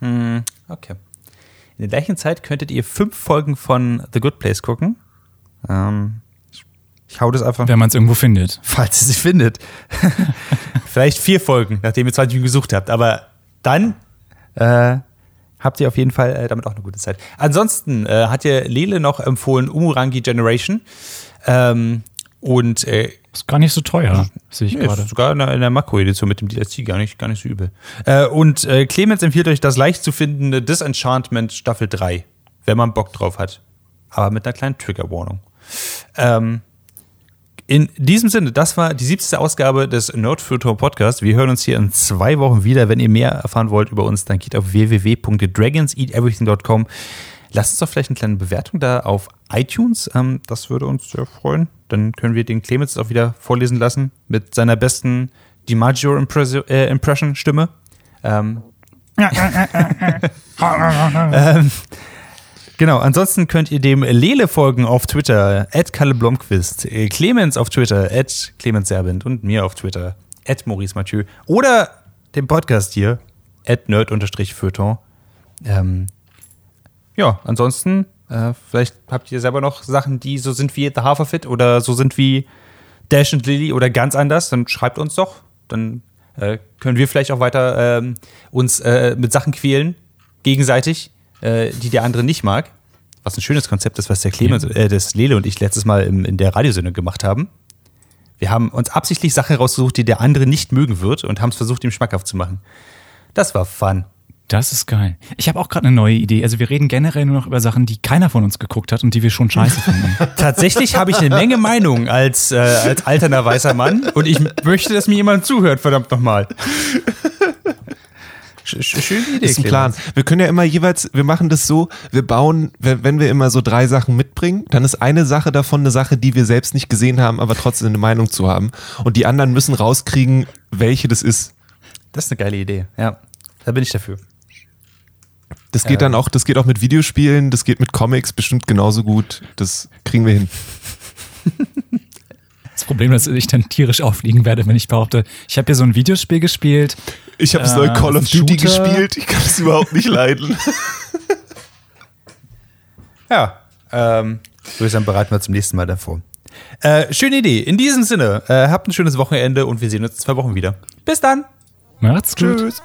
Okay. In der gleichen Zeit könntet ihr fünf Folgen von The Good Place gucken. Ähm, ich, hau das einfach, wenn man es irgendwo findet. falls ihr sie findet. <laughs> Vielleicht vier Folgen, nachdem ihr 20 Minuten gesucht habt. Aber dann äh, habt ihr auf jeden Fall äh, damit auch eine gute Zeit. Ansonsten äh, hat dir Lele noch empfohlen Umurangi Generation. Ähm, und äh, Ist gar nicht so teuer, sehe ich Nee, gerade. sogar in der, in der Makro-Edition mit dem DLC gar nicht, gar nicht so übel. Äh, und äh, Clemens empfiehlt euch das leicht zu findende Disenchantment Staffel 3, wenn man Bock drauf hat. Aber mit einer kleinen Trigger-Warnung. Ähm, in diesem Sinne, das war die 70. Ausgabe des Nerd Future Podcast. Wir hören uns hier in zwei Wochen wieder. Wenn ihr mehr erfahren wollt über uns, dann geht auf www.dragonseateverything.com. Lasst uns doch vielleicht eine kleine Bewertung da auf iTunes. Ähm, das würde uns sehr freuen. Dann können wir den Clemens auch wieder vorlesen lassen mit seiner besten DiMaggio äh, Impression Stimme. Ähm, <laughs> <laughs> ähm, genau, ansonsten könnt ihr dem Lele folgen auf Twitter, at Kalle Blomqvist, äh, Clemens auf Twitter, at Clemens Serbind und mir auf Twitter, at Maurice Mathieu oder dem Podcast hier, at nerd-feuilleton. Ähm, ja, ansonsten, äh, vielleicht habt ihr selber noch Sachen, die so sind wie The Haferfit oder so sind wie Dash and Lily oder ganz anders, dann schreibt uns doch. Dann äh, können wir vielleicht auch weiter ähm, uns äh, mit Sachen quälen, gegenseitig, äh, die der andere nicht mag. Was ein schönes Konzept ist, was der Clemens, äh, das Lele und ich letztes Mal im, in der Radiosendung gemacht haben. Wir haben uns absichtlich Sachen rausgesucht, die der andere nicht mögen wird und haben es versucht, ihm schmackhaft zu machen. Das war fun. Das ist geil. Ich habe auch gerade eine neue Idee. Also wir reden generell nur noch über Sachen, die keiner von uns geguckt hat und die wir schon scheiße finden. <laughs> Tatsächlich habe ich eine Menge Meinungen als, äh, als alterner weißer Mann und ich möchte, dass mir jemand zuhört, verdammt nochmal. Sch sch schöne Idee. Ist ein Plan. Wir können ja immer jeweils, wir machen das so, wir bauen, wenn wenn wir immer so drei Sachen mitbringen, dann ist eine Sache davon eine Sache, die wir selbst nicht gesehen haben, aber trotzdem eine Meinung zu haben. Und die anderen müssen rauskriegen, welche das ist. Das ist eine geile Idee. Ja, da bin ich dafür. Das geht dann auch, das geht auch mit Videospielen, das geht mit Comics bestimmt genauso gut. Das kriegen wir hin. <laughs> Das Problem ist, dass ich dann tierisch aufliegen werde, wenn ich behaupte, ich habe hier so ein Videospiel gespielt. Ich habe das neue Call of Duty gespielt. Ich kann es überhaupt nicht leiden. <laughs> Ja, ähm, würde ich sagen, bereiten wir zum nächsten Mal davor. Äh, schöne Idee. In diesem Sinne, äh, habt ein schönes Wochenende und wir sehen uns in zwei Wochen wieder. Bis dann. Macht's gut. Tschüss.